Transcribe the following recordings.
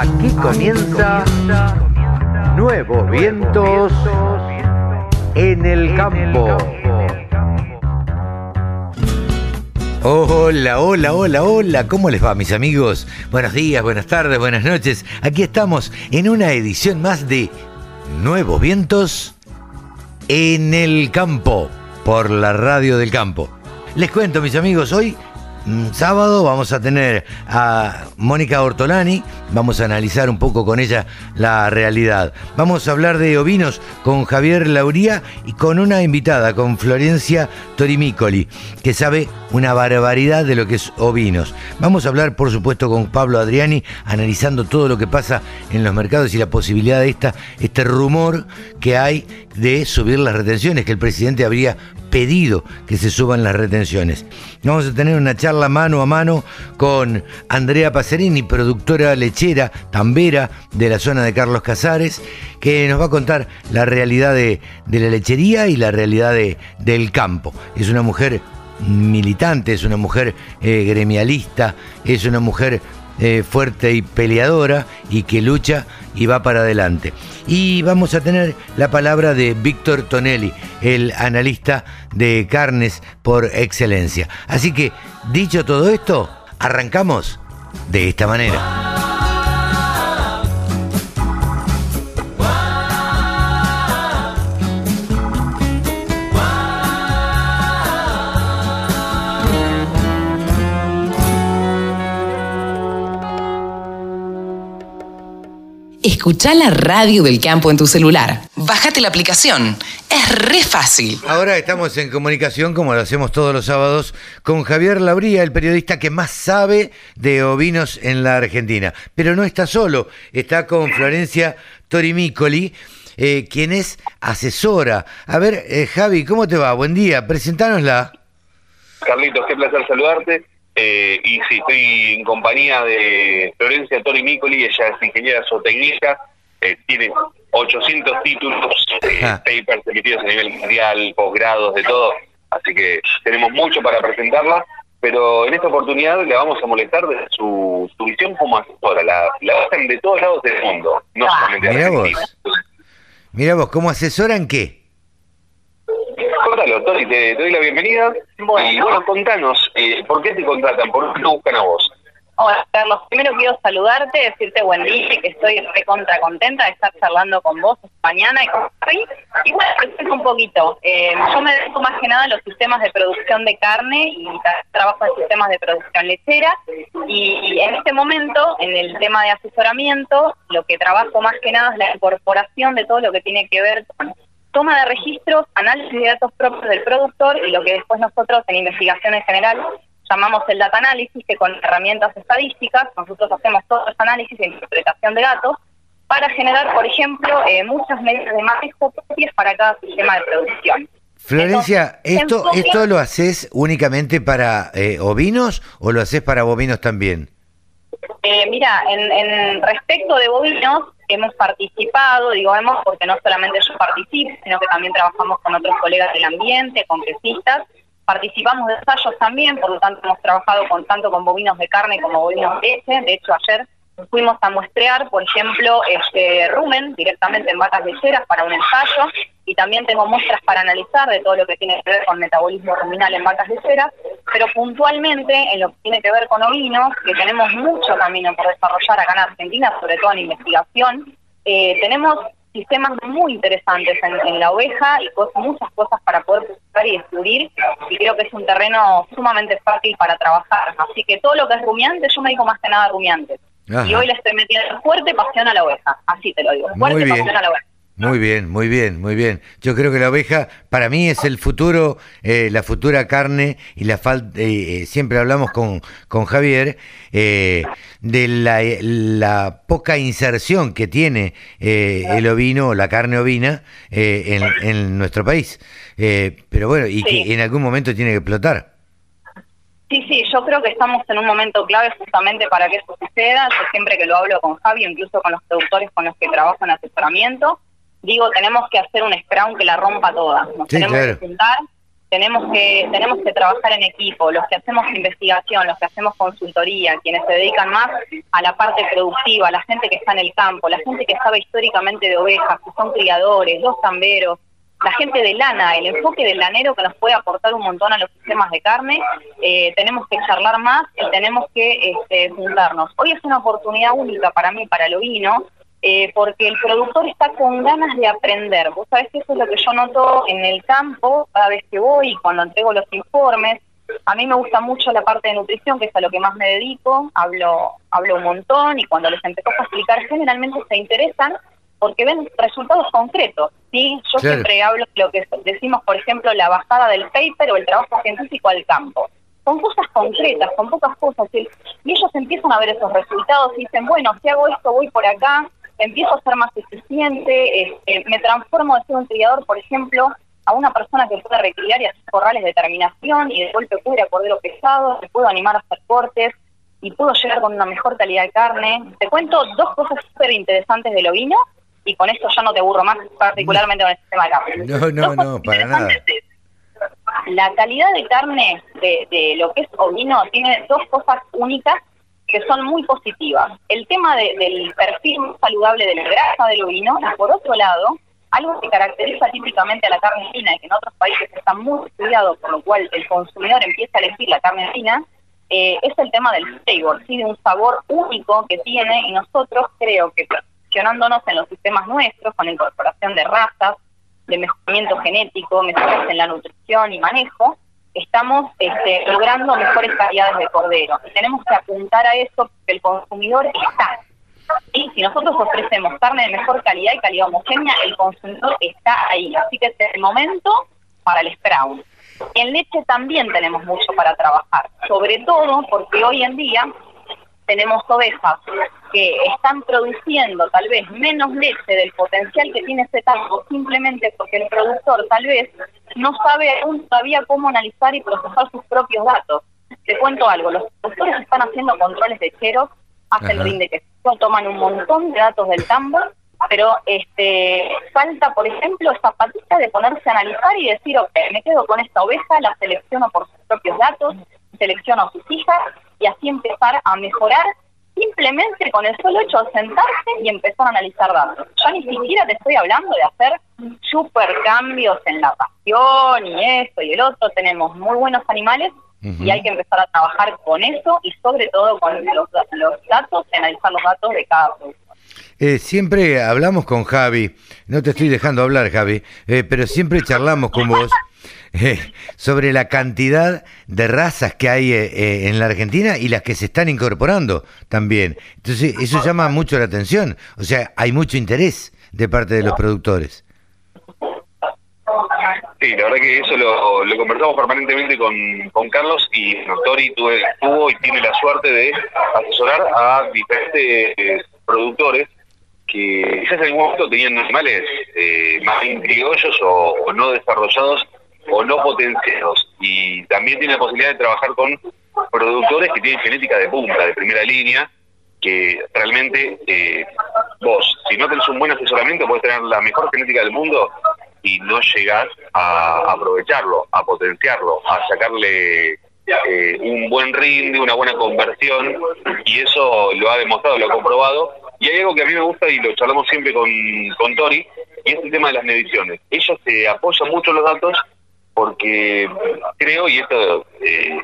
Aquí comienza Nuevos Vientos en el Campo. Hola, hola, hola, hola, ¿cómo les va mis amigos? Buenos días, buenas tardes, buenas noches. Aquí estamos en una edición más de Nuevos Vientos en el Campo, por la radio del campo. Les cuento mis amigos, hoy sábado vamos a tener a Mónica Ortolani, vamos a analizar un poco con ella la realidad. Vamos a hablar de ovinos con Javier Lauría y con una invitada, con Florencia Torimicoli, que sabe una barbaridad de lo que es ovinos. Vamos a hablar, por supuesto, con Pablo Adriani, analizando todo lo que pasa en los mercados y la posibilidad de esta, este rumor que hay de subir las retenciones, que el presidente habría pedido que se suban las retenciones. Vamos a tener una charla mano a mano con Andrea Pacerini, productora lechera, tambera de la zona de Carlos Casares, que nos va a contar la realidad de, la lechería y la realidad del campo. Es una mujer militante, es una mujer eh, gremialista, es una mujer eh, fuerte y peleadora y que lucha y va para adelante. Y vamos a tener la palabra de Víctor Tonelli, el analista de carnes por excelencia. Así que, dicho todo esto, arrancamos de esta manera. Escucha la radio del campo en tu celular. Bájate la aplicación. Es re fácil. Ahora estamos en comunicación, como lo hacemos todos los sábados, con Javier Labría, el periodista que más sabe de ovinos en la Argentina. Pero no está solo, está con Florencia Torimicoli. Eh, quien es asesora. A ver, eh, Javi, ¿cómo te va? Buen día, presentánosla. Carlitos, qué placer saludarte. Eh, y sí, estoy en compañía de Florencia Tori Micoli, ella es ingeniera zootecnica, eh, tiene 800 títulos, eh, papers emitidos a nivel mundial, posgrados, de todo, así que tenemos mucho para presentarla, pero en esta oportunidad le vamos a molestar de su, visión como asesora, la, la hacen de todos lados del mundo, no ah. solamente de Mira vos. Mira vos, ¿cómo asesoran qué? Contalo, Tori, te, doy la bienvenida. Bueno. Y bueno, contanos, eh, ¿por qué te contratan? ¿Por qué te buscan a vos? Hola, Carlos. Primero quiero saludarte, decirte buen día y que estoy recontra contenta de estar charlando con vos mañana y con Y bueno, presento un poquito. Eh, yo me dedico más que nada a los sistemas de producción de carne y trabajo en sistemas de producción lechera. Y, en este momento, en el tema de asesoramiento, lo que trabajo más que nada es la incorporación de todo lo que tiene que ver con toma de registros, análisis de datos propios del productor y lo que después nosotros en investigación en general llamamos el data análisis, que con herramientas estadísticas nosotros hacemos todo ese análisis e interpretación de datos para generar, por ejemplo, eh, muchas medidas de manejo propias para cada sistema de producción. Florencia, ¿esto, ¿esto lo haces únicamente para eh, ovinos o lo haces para bovinos también? Eh, mira, en, en respecto de bovinos, hemos participado, digo hemos porque no solamente yo participo, sino que también trabajamos con otros colegas del ambiente, con quesistas, participamos de ensayos también, por lo tanto hemos trabajado con tanto con bovinos de carne como bovinos de leche, de hecho ayer fuimos a muestrear, por ejemplo, este rumen directamente en vacas lecheras para un ensayo y también tengo muestras para analizar de todo lo que tiene que ver con metabolismo ruminal en vacas lecheras, pero puntualmente en lo que tiene que ver con ovinos, que tenemos mucho camino por desarrollar acá en Argentina, sobre todo en investigación, eh, tenemos sistemas muy interesantes en, la oveja y muchas cosas para poder buscar y descubrir y creo que es un terreno sumamente fácil para trabajar. Así que todo lo que es rumiante, yo me digo más que nada rumiantes. Y hoy le estoy metiendo fuerte pasión a la oveja, así te lo digo, fuerte pasión a la oveja. Muy bien, muy bien, muy bien. Yo creo que la oveja para mí es el futuro, eh, la futura carne y la falta. Eh, eh, siempre hablamos con, con Javier de la, la, poca inserción que tiene el ovino, la carne ovina en, en, nuestro país. pero bueno, y que en algún momento tiene que explotar. Sí, sí, yo creo que estamos en un momento clave justamente para que eso suceda. Yo siempre que lo hablo con Javi, incluso con los productores con los que trabajo en asesoramiento, digo, tenemos que hacer un scrum que la rompa toda. Nos tenemos que juntar tenemos que tenemos que trabajar en equipo, los que hacemos investigación, los que hacemos consultoría, quienes se dedican más a la parte productiva, la gente que está en el campo, la gente que sabe históricamente de ovejas, que son criadores, los tamberos, la gente de lana, el enfoque del lanero que nos puede aportar un montón a los sistemas de carne, eh, tenemos que charlar más y tenemos que este, juntarnos. Hoy es una oportunidad única para mí, para el ovino, eh, porque el productor está con ganas de aprender. Vos sabés que eso es lo que yo noto en el campo cada vez que voy y cuando entrego los informes. A mí me gusta mucho la parte de nutrición, que es a lo que más me dedico, hablo, hablo un montón y cuando les empezó a explicar generalmente se interesan porque ven resultados concretos. ¿sí? Yo siempre hablo de lo que decimos, por ejemplo, la bajada del paper o el trabajo científico al campo. Son cosas concretas, con pocas cosas. Y, ellos empiezan a ver esos resultados y dicen, bueno, si hago esto, voy por acá, empiezo a ser más eficiente, este, me transformo de ser un criador, por ejemplo, a una persona que puede recriar y hacer corrales de terminación y de golpe ir a cordero pesado, me puedo animar a hacer cortes y puedo llegar con una mejor calidad de carne. Te cuento dos cosas súper interesantes del ovino y con esto ya no te aburro más, particularmente con el sistema de carne. No, no, no, para nada. La calidad de carne de, de lo que es ovino tiene dos cosas únicas que son muy positivas. El tema del perfil saludable de la grasa del ovino y por otro lado, algo que caracteriza típicamente a la carne fina y que en otros países está muy estudiado, por lo cual el consumidor empieza a elegir la carne fina, eh, es el tema del flavor, ¿sí? de un sabor único que tiene y nosotros creo que posicionándonos en los sistemas nuestros, con incorporación de razas, de mejoramiento genético, mejoras en la nutrición y manejo, estamos este, logrando mejores calidades de cordero. Y tenemos que apuntar a eso porque el consumidor está. Y si nosotros ofrecemos carne de mejor calidad y calidad homogénea, el consumidor está ahí. Así que es el momento para el sprout. En leche también tenemos mucho para trabajar, sobre todo porque hoy en día tenemos ovejas que están produciendo tal vez menos leche del potencial que tiene ese tango, simplemente porque el productor tal vez no sabe aún todavía cómo analizar y procesar sus propios datos. Te cuento algo, los productores están haciendo controles de cheros, hacen rinde que toman un montón de datos del tambo, pero este falta, por ejemplo, esa patita de ponerse a analizar y decir, ok, me quedo con esta oveja, la selecciono por sus propios datos, selecciono a sus hijas y así empezar a mejorar simplemente con el solo hecho de sentarse y empezar a analizar datos. Ya ni siquiera te estoy hablando de hacer super cambios en la pasión y esto y el otro. Tenemos muy buenos animales y hay que empezar a trabajar con eso y sobre todo con los, los datos, analizar los datos de cada producto. Eh, siempre hablamos con Javi, no te estoy dejando hablar Javi, eh, pero siempre charlamos con vos eh, sobre la cantidad de razas que hay eh, eh, en la Argentina y las que se están incorporando también. Entonces, eso llama mucho la atención. O sea, hay mucho interés de parte de los productores. Sí, la verdad que eso lo, lo conversamos permanentemente con, con Carlos y Tori tuve, tuvo y tiene la suerte de asesorar a diferentes productores que quizás en algún momento tenían animales más intrigollos o, o no desarrollados o no potenciados. Y también tiene la posibilidad de trabajar con productores que tienen genética de punta, de primera línea, que realmente eh, vos, si no tenés un buen asesoramiento, puedes tener la mejor genética del mundo y no llegás a aprovecharlo, a potenciarlo, a sacarle eh, un buen rinde, una buena conversión, y eso lo ha demostrado, lo ha comprobado. Y hay algo que a mí me gusta y lo charlamos siempre con, con Tori, y es el tema de las mediciones. Ellos se apoyan mucho los datos porque creo, y esto eh,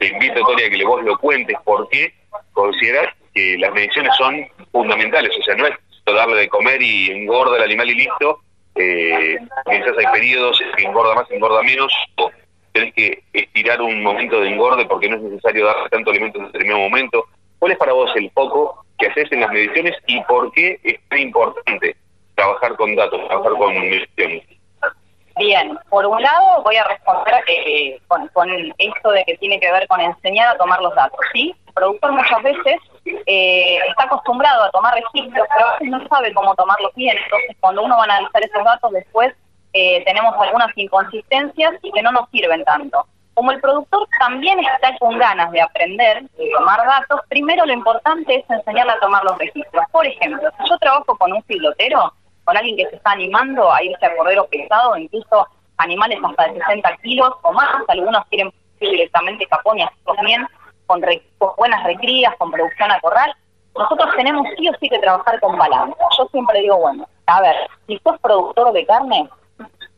te, invito, Toria, a que vos lo cuentes, porque consideras que las mediciones son fundamentales, o sea, no es darle de comer y engorda el animal y listo, eh, quizás hay periodos que engorda más, engorda menos, o tenés que estirar un momento de engorde porque no es necesario darle tanto alimento en determinado momento. ¿Cuál es para vos el foco que haces en las mediciones y por qué es tan importante trabajar con datos, trabajar con mediciones? Bien, por un lado voy a responder eh, con, esto de que tiene que ver con enseñar a tomar los datos, ¿sí? El productor muchas veces eh, está acostumbrado a tomar registros, pero a veces no sabe cómo tomarlos bien, entonces cuando uno va a analizar esos datos después eh, tenemos algunas inconsistencias que no nos sirven tanto. Como el productor también está con ganas de aprender y tomar datos, primero lo importante es enseñarle a tomar los registros. Por ejemplo, si yo trabajo con un filotero, con alguien que se está animando a irse a cordero pesado, incluso animales hasta de 60 kilos o más, algunos quieren directamente capón y hacerlos bien, con, con buenas recrías, con producción a corral. Nosotros tenemos sí o sí que trabajar con balanza. Yo siempre digo, bueno, a ver, si sos productor de carne,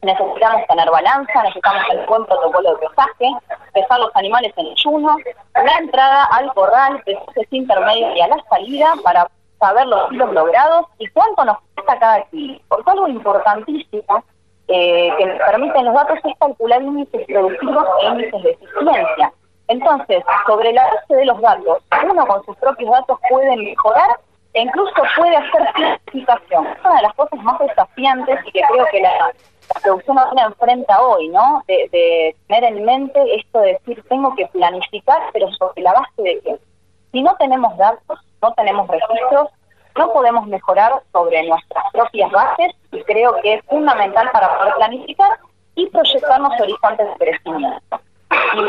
necesitamos tener balanza, necesitamos tener buen protocolo de pesaje, pesar los animales en el yuno, la entrada al corral, pesajes intermedios y a la salida para saber los kilos logrados y cuánto nos cuesta cada kilo. Porque algo importantísimo eh, que nos permiten los datos es calcular índices productivos e índices de eficiencia. Entonces, sobre la base de los datos, uno con sus propios datos puede mejorar e incluso puede hacer planificación. Una de las cosas más desafiantes y que creo que la, producción no enfrenta hoy, ¿no? De, tener en mente esto de decir, tengo que planificar, pero sobre la base de que si no tenemos datos, no tenemos registros, no podemos mejorar sobre nuestras propias bases y creo que es fundamental para poder planificar y proyectarnos horizontes de crecimiento.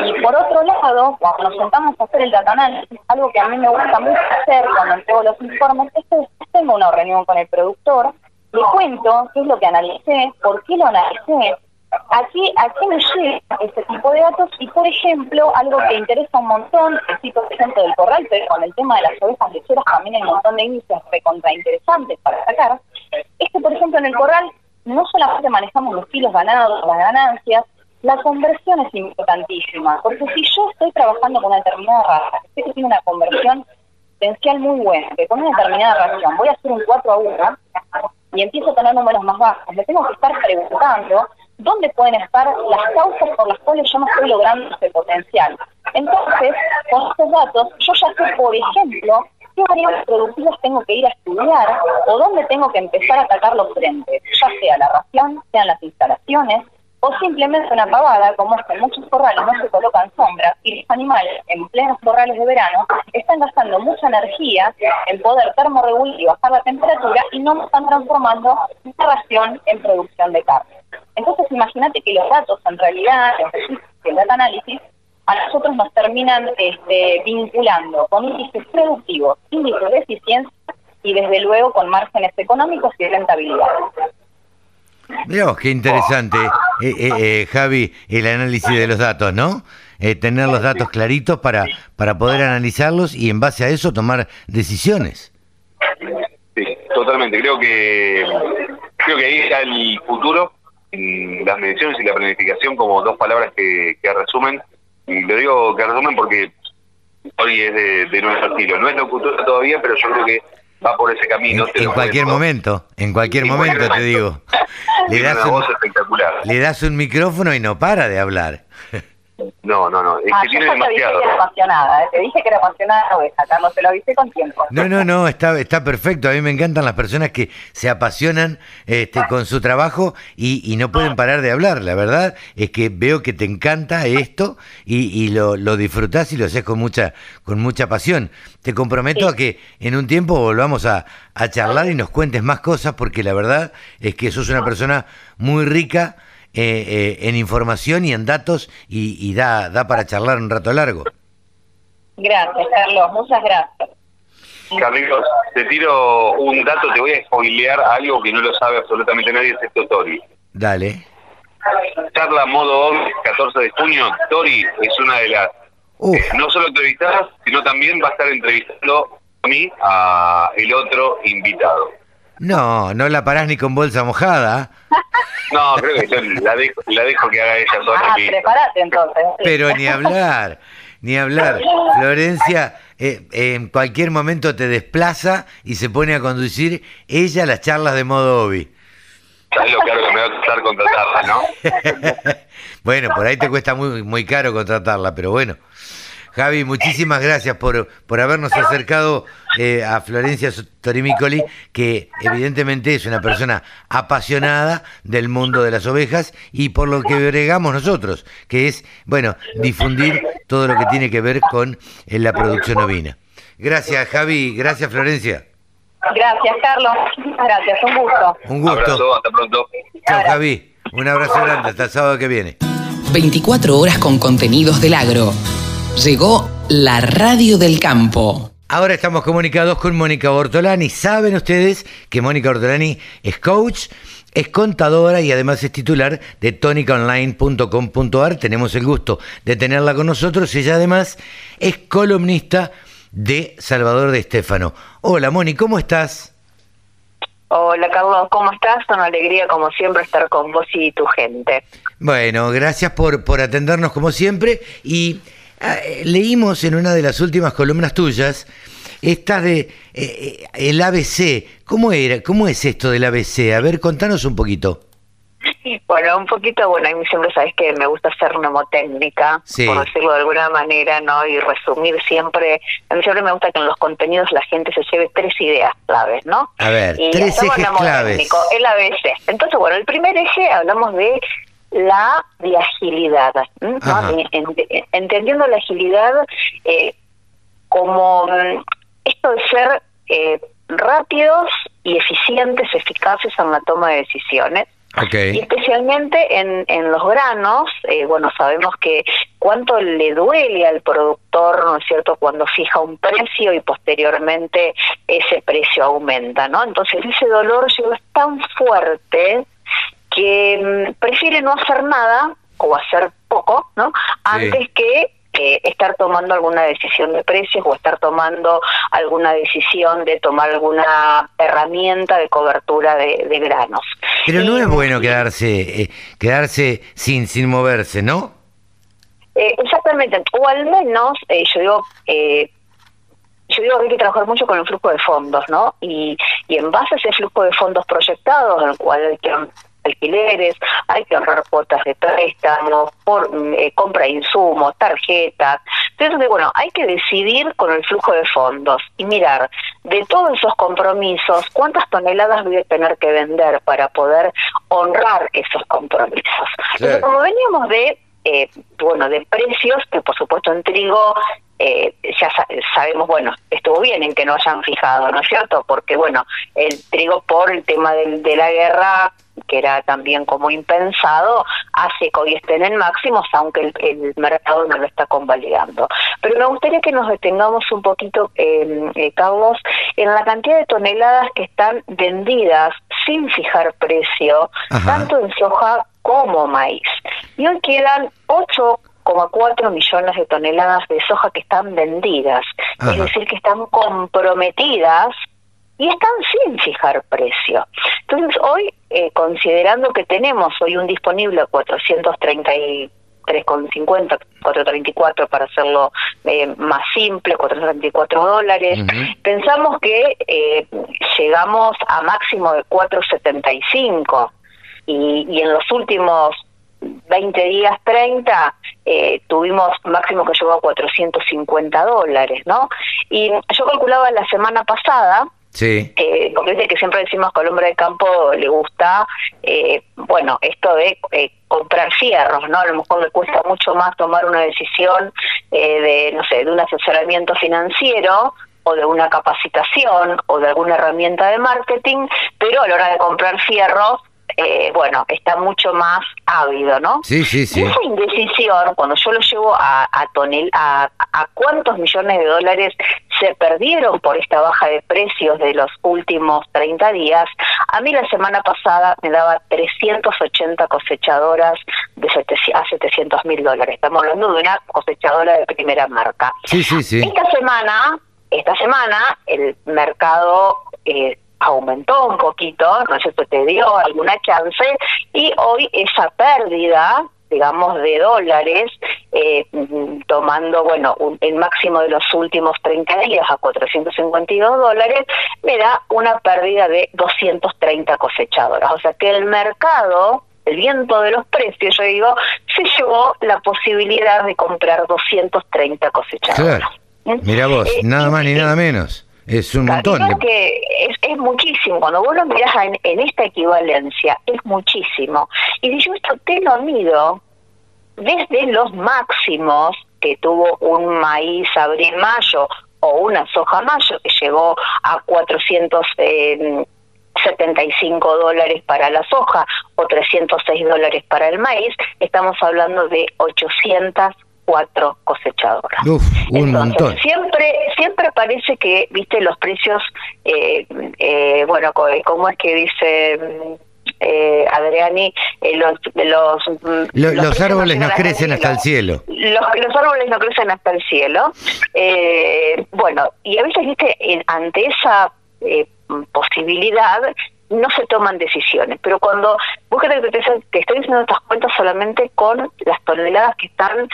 Y por otro lado, cuando nos sentamos a hacer el data analysis, algo que a mí me gusta mucho hacer cuando entrego los informes, es que tengo una reunión con el productor, le cuento qué es lo que analicé, por qué lo analicé, a qué, a qué me llega este tipo de datos y, por ejemplo, algo que interesa un montón, cito el ejemplo del corral, pero con el tema de las ovejas lecheras también hay un montón de índices recontrainteresantes para sacar, es que, por ejemplo, en el corral no solamente manejamos los kilos ganados, las ganancias, la conversión es importantísima, porque si yo estoy trabajando con una determinada raza, que tiene una conversión potencial muy buena, que con una determinada ración voy a hacer un 4 a 1 y empiezo a tener números más bajos, me tengo que estar preguntando dónde pueden estar las causas por las cuales yo no estoy logrando ese potencial. Entonces, con estos datos, yo ya sé, por ejemplo, qué variables productivas tengo que ir a estudiar o dónde tengo que empezar a atacar los frentes, ya sea la ración, sean las instalaciones, o simplemente una pavada, como es que en muchos corrales no se colocan sombras y los animales en plenos corrales de verano están gastando mucha energía en poder termorregular y bajar la temperatura y no están transformando la ración en producción de carne. Entonces imagínate que los datos en realidad, el data análisis, a nosotros nos terminan este, vinculando con índices productivos, índices de eficiencia y desde luego con márgenes económicos y rentabilidad. Mira qué interesante, eh, eh, eh, Javi, el análisis de los datos, ¿no? tener los datos claritos para, para poder analizarlos y en base a eso tomar decisiones. Sí, totalmente. Creo que creo que ahí está el futuro, las mediciones y la planificación como dos palabras que, resumen. Y lo digo que resumen porque hoy es de, nuestro estilo. No es lo futuro todavía, pero yo creo que va por ese camino. En, cualquier momento, en cualquier momento, te digo. Le das, una voz espectacular. le das un micrófono y no para de hablar. No, no, no, es ah, que tiene demasiado. Te dije que era apasionada, ¿eh? te dije que era apasionada Carlos, te lo avisé con tiempo. No, no, no, está, está perfecto. A mí me encantan las personas que se apasionan este, con su trabajo y, y no pueden parar de hablar. La verdad es que veo que te encanta esto y, y lo, lo disfrutás y lo haces con mucha, con mucha pasión. Te comprometo a que en un tiempo volvamos a, a charlar y nos cuentes más cosas porque la verdad es que sos una persona muy rica eh, eh, en información y en datos y, da, da para charlar un rato largo. Gracias, Carlos, muchas gracias. Carlitos, te tiro un dato, te voy a spoilear algo que no lo sabe absolutamente nadie, excepto Tori. Dale. Charla modo 14 de junio, Tori es una de las, eh, no solo entrevistadas, sino también va a estar entrevistando a mí, a el otro invitado. No, no la parás ni con bolsa mojada. No, creo que yo la dejo, la dejo que haga ella sola. Ah, prepárate entonces. Pero ni hablar, ni hablar. Florencia eh, en cualquier momento te desplaza y se pone a conducir ella las charlas de modo hobby. ¿Sabes lo caro que me va a costar contratarla, no? bueno, por ahí te cuesta muy, muy caro contratarla, pero bueno. Javi, muchísimas gracias por, por habernos acercado eh, a Florencia Torimicoli, que evidentemente es una persona apasionada del mundo de las ovejas y por lo que bregamos nosotros, que es, bueno, difundir todo lo que tiene que ver con eh, la producción ovina. Gracias, Javi. Gracias, Florencia. Gracias, Carlos. Gracias, un gusto. Un gusto. Abrazo, hasta pronto. Chao, Javi. Un abrazo grande. Hasta el sábado que viene. 24 horas con contenidos del agro. Llegó la radio del campo. Ahora estamos comunicados con Mónica Bortolani. Saben ustedes que Mónica Bortolani es coach, es contadora y además es titular de tónicaonline.com.ar. Tenemos el gusto de tenerla con nosotros. Ella además es columnista de Salvador de Estéfano. Hola Moni, ¿cómo estás? Hola Carlos, ¿cómo estás? Una alegría como siempre estar con vos y tu gente. Bueno, gracias por, por atendernos como siempre y leímos en una de las últimas columnas tuyas esta de eh, eh, el ABC. ¿Cómo era? ¿Cómo es esto del ABC? A ver, contanos un poquito. Bueno, un poquito, bueno, a mí siempre sabes que me gusta hacer mnemotécnica, por decirlo de alguna manera, ¿no? Y resumir siempre, a mí siempre me gusta que en los contenidos la gente se lleve tres ideas claves, ¿no? A ver, tres ejes claves. El ABC. Entonces, bueno, el primer eje hablamos de la de agilidad, ¿no? entendiendo la agilidad eh, como mm, esto de ser eh, rápidos y eficientes, eficaces en la toma de decisiones. Y especialmente en, en los granos, eh, bueno, sabemos que cuánto le duele al productor, ¿no es cierto?, cuando fija un precio y posteriormente ese precio aumenta, ¿no? Entonces ese dolor llega tan fuerte que mm, prefiere no hacer nada o hacer poco, ¿no? Antes que estar tomando alguna decisión de precios o estar tomando alguna decisión de tomar alguna herramienta de cobertura de, granos. Pero no es bueno quedarse eh, quedarse sin sin moverse, ¿no? Eh, exactamente, o al menos, eh, yo digo, yo digo que hay que trabajar mucho con el flujo de fondos, ¿no? Y, y en base a ese flujo de fondos proyectados, en el cual hay que alquileres, hay que ahorrar cuotas de préstamo, por eh, compra de insumos, tarjetas. Entonces, bueno, hay que decidir con el flujo de fondos y mirar de todos esos compromisos cuántas toneladas voy a tener que vender para poder honrar esos compromisos. Entonces, como veníamos de eh, bueno, de precios, que por supuesto en trigo eh, ya sabemos, bueno, estuvo bien en que no hayan fijado, ¿no es cierto? Porque, bueno, el trigo por el tema de la guerra que era también como impensado, hace que hoy estén en máximos, aunque el, mercado no lo está convalidando. Pero me gustaría que nos detengamos un poquito, eh, Carlos, en la cantidad de toneladas que están vendidas sin fijar precio, tanto en soja como maíz. Y hoy quedan 8,4 millones de toneladas de soja que están vendidas, es decir, que están comprometidas y están sin fijar precio. Entonces, hoy, eh, considerando que tenemos hoy un disponible a 433,50, 434 para hacerlo eh, más simple, 434 dólares, pensamos que eh, llegamos a máximo de 475 y, y en los últimos 20 días, 30, eh, tuvimos máximo que llegó a 450 dólares, ¿no? Y yo calculaba la semana pasada Sí. Eh, porque dice que siempre decimos que al hombre de campo le gusta, eh, bueno, esto de eh, comprar fierros, ¿no? A lo mejor le cuesta mucho más tomar una decisión eh, de, no sé, de un asesoramiento financiero o de una capacitación o de alguna herramienta de marketing, pero a la hora de comprar fierros eh, bueno, está mucho más ávido, ¿no? Sí, sí, sí. Y esa indecisión, cuando yo lo llevo a, a, tonel, a, a cuántos millones de dólares se perdieron por esta baja de precios de los últimos 30 días, a mí la semana pasada me daba 380 cosechadoras de a 700 mil dólares. Estamos hablando de una cosechadora de primera marca. Sí, sí, sí. Esta semana, esta semana el mercado eh, aumentó un poquito, no sé si te dio alguna chance, y hoy esa pérdida digamos, de dólares, eh, tomando, bueno, el máximo de los últimos 30 días a 452 dólares, me da una pérdida de 230 cosechadoras. O sea que el mercado, el viento de los precios, yo digo, se llevó la posibilidad de comprar 230 cosechadoras. Claro. ¿Mm? Mira vos, eh, nada más ni nada menos. Es un montón. que es, es, muchísimo. Cuando vos lo mirás en, esta equivalencia, es muchísimo. Y si yo esto te lo mido desde los máximos que tuvo un maíz abril-mayo o una soja-mayo que llegó a 475 eh, dólares para la soja o 306 dólares para el maíz, estamos hablando de 800 cuatro cosechadoras. un montón. Siempre, siempre parece que, viste, los precios, eh, eh, bueno, ¿cómo es que dice eh, Adriani, eh, los, los, mm, los, árboles no crecen hasta el cielo. Los, árboles no crecen hasta el cielo. Eh, bueno, y a veces, viste, ante esa posibilidad, no se toman decisiones. Pero cuando vos que te, te estoy diciendo estas cuentas solamente con las toneladas que están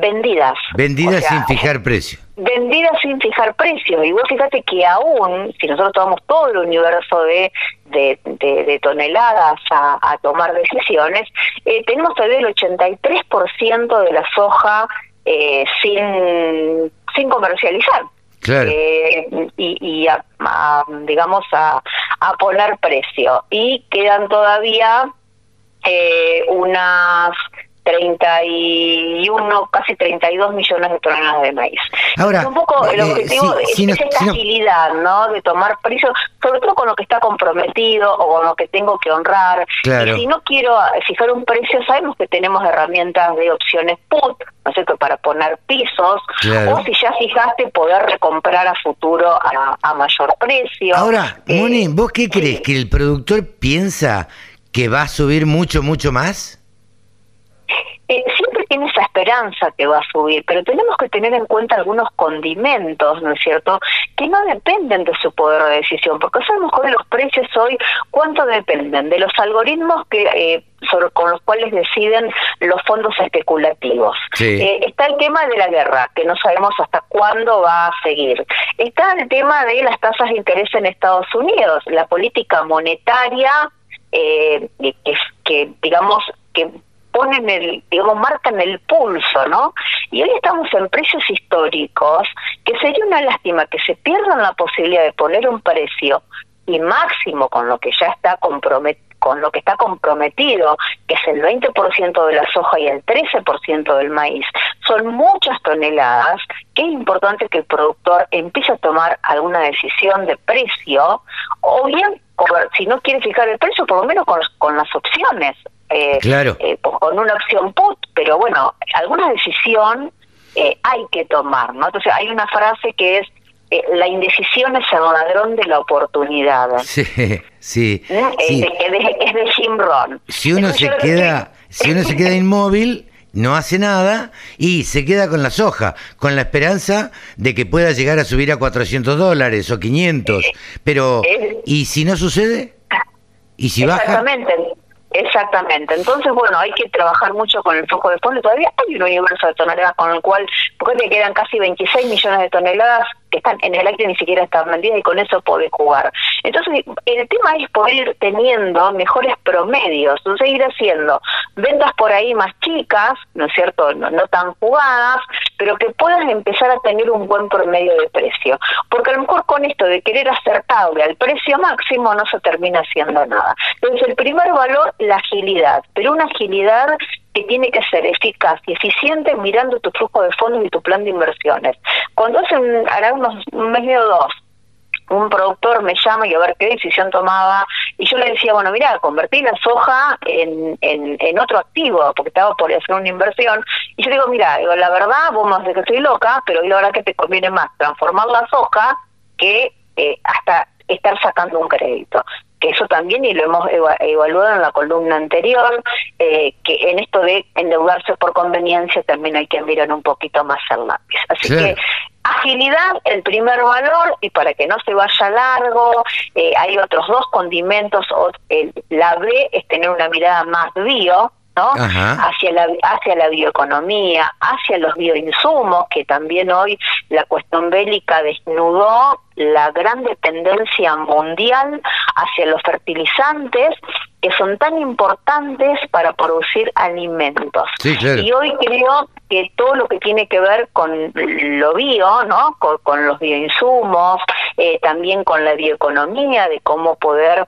vendidas. Vendidas sin fijar precio. Vendidas sin fijar precio. Y vos fíjate que aún, si nosotros tomamos todo el universo de, de, toneladas a, tomar decisiones, eh, tenemos todavía el 83% de la soja eh, sin, sin comercializar. Eh, y, digamos a, a poner precio y quedan todavía eh, unas 31, casi 32 millones de toneladas de maíz. Ahora, un poco el eh, objetivo es esta agilidad, no, De tomar precio, sobre todo con lo que está comprometido o con lo que tengo que honrar. Y si no quiero fijar un precio, sabemos que tenemos herramientas de opciones put, ¿no es cierto?, para poner pisos, o si ya fijaste, poder recomprar a futuro a, mayor precio. Ahora, eh, Moni, ¿vos qué crees? ¿Que el productor piensa que va a subir mucho, mucho más? Eh, siempre tiene esa esperanza que va a subir, pero tenemos que tener en cuenta algunos condimentos, ¿no es cierto?, que no dependen de su poder de decisión, porque sabemos que los precios hoy, ¿cuánto dependen? De los algoritmos que eh, sobre, con los cuales deciden los fondos especulativos. Eh, está el tema de la guerra, que no sabemos hasta cuándo va a seguir. Está el tema de las tasas de interés en Estados Unidos, la política monetaria eh, que, que digamos que ponen el, digamos, marcan el pulso, ¿no? Y hoy estamos en precios históricos que sería una lástima que se pierdan la posibilidad de poner un precio y máximo con lo que ya está comprometido con lo que está comprometido, que es el 20% de la soja y el 13% del maíz, son muchas toneladas, que es importante que el productor empiece a tomar alguna decisión de precio, o bien, si no quiere fijar el precio, por lo menos con, con las opciones eh, claro. Eh, con una opción put, pero bueno, alguna decisión eh, hay que tomar, ¿no? Entonces hay una frase que es la indecisión es el ladrón de la oportunidad. Sí, sí. Es, de, Jim Rohn. Si uno se queda, si uno se queda inmóvil, no hace nada y se queda con la soja, con la esperanza de que pueda llegar a subir a 400 dólares o 500. Pero, ¿y si no sucede? ¿Y si baja? Exactamente. Exactamente. Entonces, bueno, hay que trabajar mucho con el foco de fondo. Todavía hay un universo de toneladas con el cual, porque te quedan casi 26 millones de toneladas que están en el aire ni siquiera están vendidas y con eso podés jugar. Entonces, el tema es poder ir teniendo mejores promedios, entonces ir haciendo ventas por ahí más chicas, ¿no es cierto? No, no tan jugadas, pero que puedan empezar a tener un buen promedio de precio. Porque a lo mejor con esto de querer acertarle al precio máximo no se termina haciendo nada. Entonces, el primer valor, la agilidad, pero una agilidad que tiene que ser eficaz y eficiente mirando tu flujo de fondos y tu plan de inversiones. Cuando hace un, hará unos un mes o dos un productor me llama y a ver qué decisión tomaba y yo le decía, bueno, mira, convertí la soja en, en, otro activo porque estaba por hacer una inversión y yo digo, mira, la verdad, vos más de que estoy loca, pero la verdad que te conviene más transformar la soja que eh, hasta estar sacando un crédito eso también, y lo hemos evaluado en la columna anterior, eh, que en esto de endeudarse por conveniencia también hay que mirar un poquito más al lápiz. Así que agilidad, el primer valor, y para que no se vaya largo, eh, hay otros dos condimentos, la B es tener una mirada más bio, ¿no? Hacia la, hacia la bioeconomía, hacia los bioinsumos, que también hoy la cuestión bélica desnudó la gran dependencia mundial hacia los fertilizantes que son tan importantes para producir alimentos. Y hoy creo que todo lo que tiene que ver con lo bio, ¿no? Con, los bioinsumos, eh, también con la bioeconomía, de cómo poder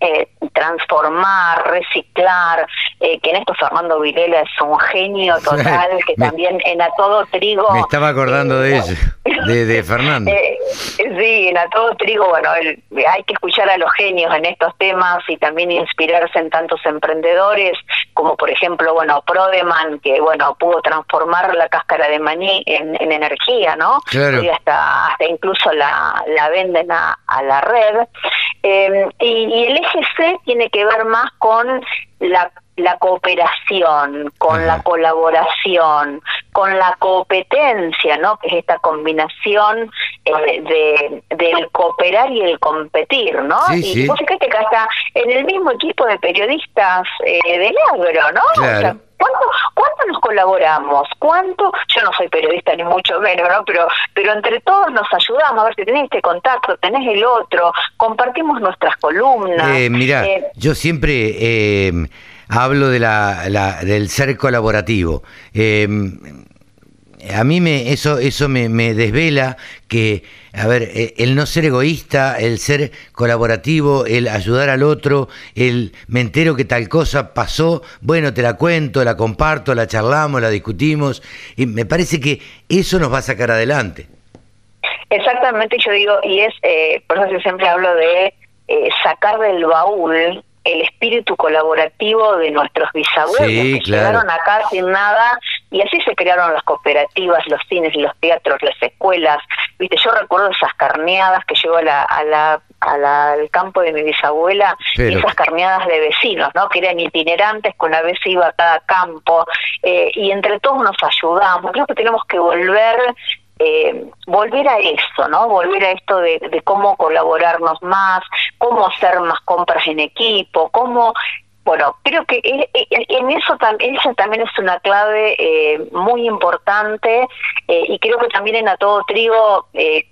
eh, transformar, reciclar, eh, que en esto Fernando Vilela es un genio total, que también en A Todo Trigo... Me estaba acordando de eh, eso, de, Fernando. sí, en A Todo Trigo, bueno, hay que escuchar a los genios en estos temas y también inspirarse en tantos emprendedores, como por ejemplo, bueno, Prodeman, que bueno, pudo transformar la cáscara de maní en, energía, ¿no? Y hasta, hasta incluso la, la venden a, a la red. Eh, y, y el eje C tiene que ver más con la la cooperación, con la colaboración, con la competencia, ¿no? Que es esta combinación eh, de, del cooperar y el competir, ¿no? Sí, y sí. vos fíjate que hasta en el mismo equipo de periodistas eh, del agro, ¿no? Claro. O sea, ¿Cuánto, ¿Cuánto nos colaboramos? ¿Cuánto? Yo no soy periodista ni mucho menos, ¿no? Pero, pero entre todos nos ayudamos. A ver si tenés este contacto, tenés el otro, compartimos nuestras columnas. Eh, mirá, Eh, yo siempre eh, hablo de la, la- del ser colaborativo. Eh, a mí me, eso, eso me, me desvela que, a ver, eh, el no ser egoísta, el ser colaborativo, el ayudar al otro, el me entero que tal cosa pasó, bueno, te la cuento, la comparto, la charlamos, la discutimos, y me parece que eso nos va a sacar adelante. Exactamente, yo digo, y es, eh, por eso yo siempre hablo de eh, sacar del baúl el espíritu colaborativo de nuestros bisabuelos Sí, que claro. llegaron acá sin nada y así se crearon las cooperativas, los cines, los teatros, las escuelas. Viste, yo recuerdo esas carneadas que llevo a la, a la, a la- al campo de mi bisabuela, Pero- y esas carneadas de vecinos, ¿no? Que eran itinerantes, con la vez iba a cada campo eh, y entre todos nos ayudamos. Creo que tenemos que volver eh, volver a eso, ¿no? Volver a esto de, cómo colaborarnos más, cómo hacer más compras en equipo, cómo bueno, creo que en eso también es una clave eh, muy importante eh, y creo que también en A Todo Trigo eh,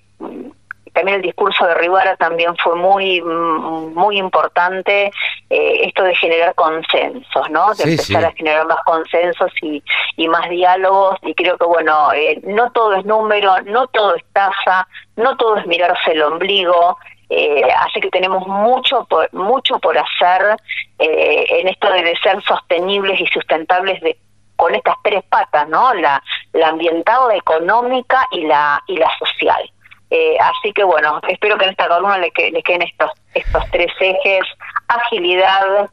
también el discurso de Rivara también fue muy muy importante eh, esto de generar consensos, ¿no? De Sí, empezar sí. a generar más consensos y, y más diálogos y creo que bueno, eh, no todo es número, no todo es tasa, no todo es mirarse el ombligo, eh, así que tenemos mucho por, mucho por hacer eh, en esto de, de ser sostenibles y sustentables de con estas tres patas, ¿no? La, la ambiental, la económica y la y la social. Eh, así que bueno, espero que en esta columna le, que- le queden estos estos tres ejes: agilidad,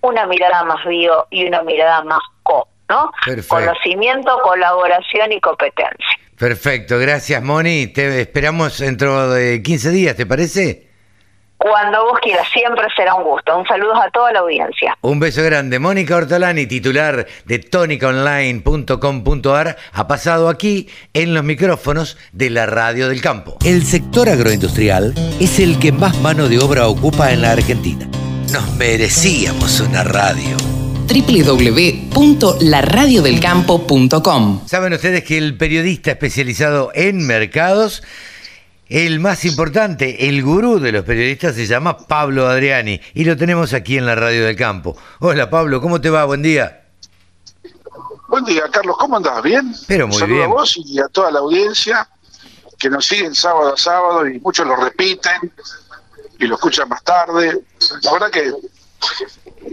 una mirada más bio y una mirada más co, ¿no? Perfecto. Conocimiento, colaboración y competencia. Perfecto, gracias Moni. Te esperamos dentro de 15 días, ¿te parece? Cuando vos quieras, siempre será un gusto. Un saludo a toda la audiencia. Un beso grande. Mónica Ortolani, titular de tónicaonline.com.ar, ha pasado aquí en los micrófonos de la Radio del Campo. El sector agroindustrial es el que más mano de obra ocupa en la Argentina. Nos merecíamos una radio. www.laradiodelcampo.com Saben ustedes que el periodista especializado en mercados, el más importante, el gurú de los periodistas, se llama Pablo Adriani y lo tenemos aquí en la Radio del Campo. Hola Pablo, ¿cómo te va? Buen día. Buen día, Carlos, ¿cómo andás? ¿Bien? Pero muy saludo bien. a vos y a toda la audiencia que nos siguen sábado a sábado y muchos lo repiten y lo escuchan más tarde. La verdad que...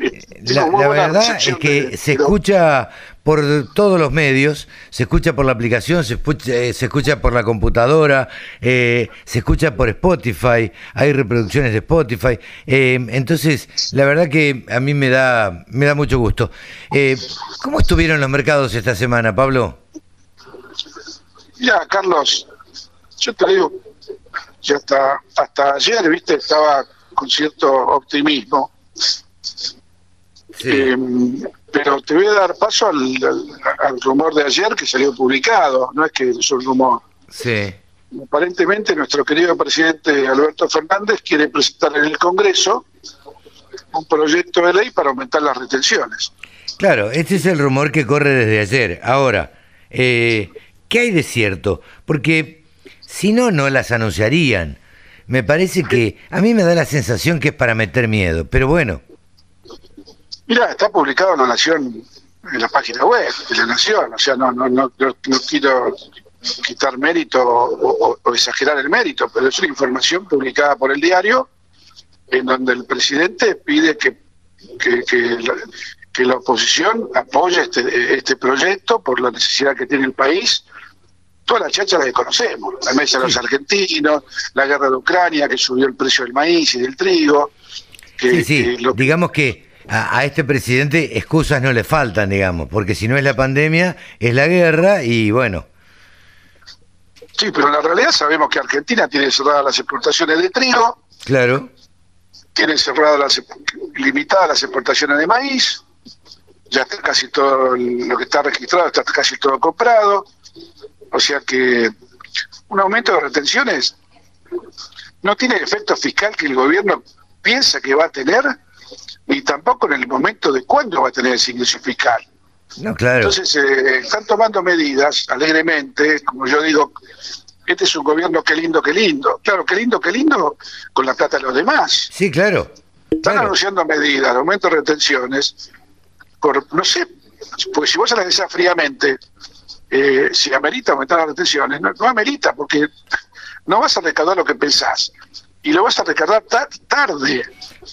eh, La, verdad es que de- se escucha por todos los medios, se escucha por la aplicación, se escucha, eh, se escucha por la computadora, eh, se escucha por Spotify, hay reproducciones de Spotify. eh, entonces, la verdad que a mí me da, me da mucho gusto. ¿Cómo estuvieron los mercados esta semana, Pablo? Mira, Carlos, yo te digo que hasta, hasta ayer, viste, estaba con cierto optimismo. Eh, pero te voy a dar paso al, al- al rumor de ayer que salió publicado, no es que es un rumor. sí. Aparentemente nuestro querido presidente Alberto Fernández quiere presentar en el Congreso un proyecto de ley para aumentar las retenciones. Claro, este es el rumor que corre desde ayer. Ahora, eh, ¿qué hay de cierto? Porque si no, no las anunciarían. Me parece que a mí me da la sensación que es para meter miedo, pero bueno, Mira, está publicado en la Nación, en la página web de la Nación, o sea, no, no, no, no, quiero quitar mérito o, o- o exagerar el mérito, pero es una información publicada por el diario en donde el presidente pide que, que, que la, que la oposición apoye este, este proyecto por la necesidad que tiene el país. Todas las chachas las conocemos, la mesa de los argentinos, la guerra de Ucrania que subió el precio del maíz y del trigo. Que, sí, sí, que lo- digamos que a, a este presidente excusas no le faltan, digamos, porque si no es la pandemia, es la guerra y bueno, Sí, pero en la realidad sabemos que Argentina tiene cerradas las exportaciones de trigo, claro, tiene cerrada las, limitadas las exportaciones de maíz, ya está casi todo lo que está registrado, está casi todo comprado, o sea que un aumento de retenciones no tiene el efecto fiscal que el gobierno piensa que va a tener, ni tampoco en el momento de cuándo va a tener ese ingreso fiscal. No, claro. Entonces, eh, están tomando medidas alegremente, como yo digo, este es un gobierno que lindo, qué lindo. Claro, qué lindo, qué lindo con la plata de los demás. Sí, claro. Están anunciando medidas, aumento de retenciones, por, no sé, porque si vos analizás fríamente, eh, si amerita aumentar las retenciones, no, no amerita, porque no vas a recaudar lo que pensás y lo vas a recargar tarde.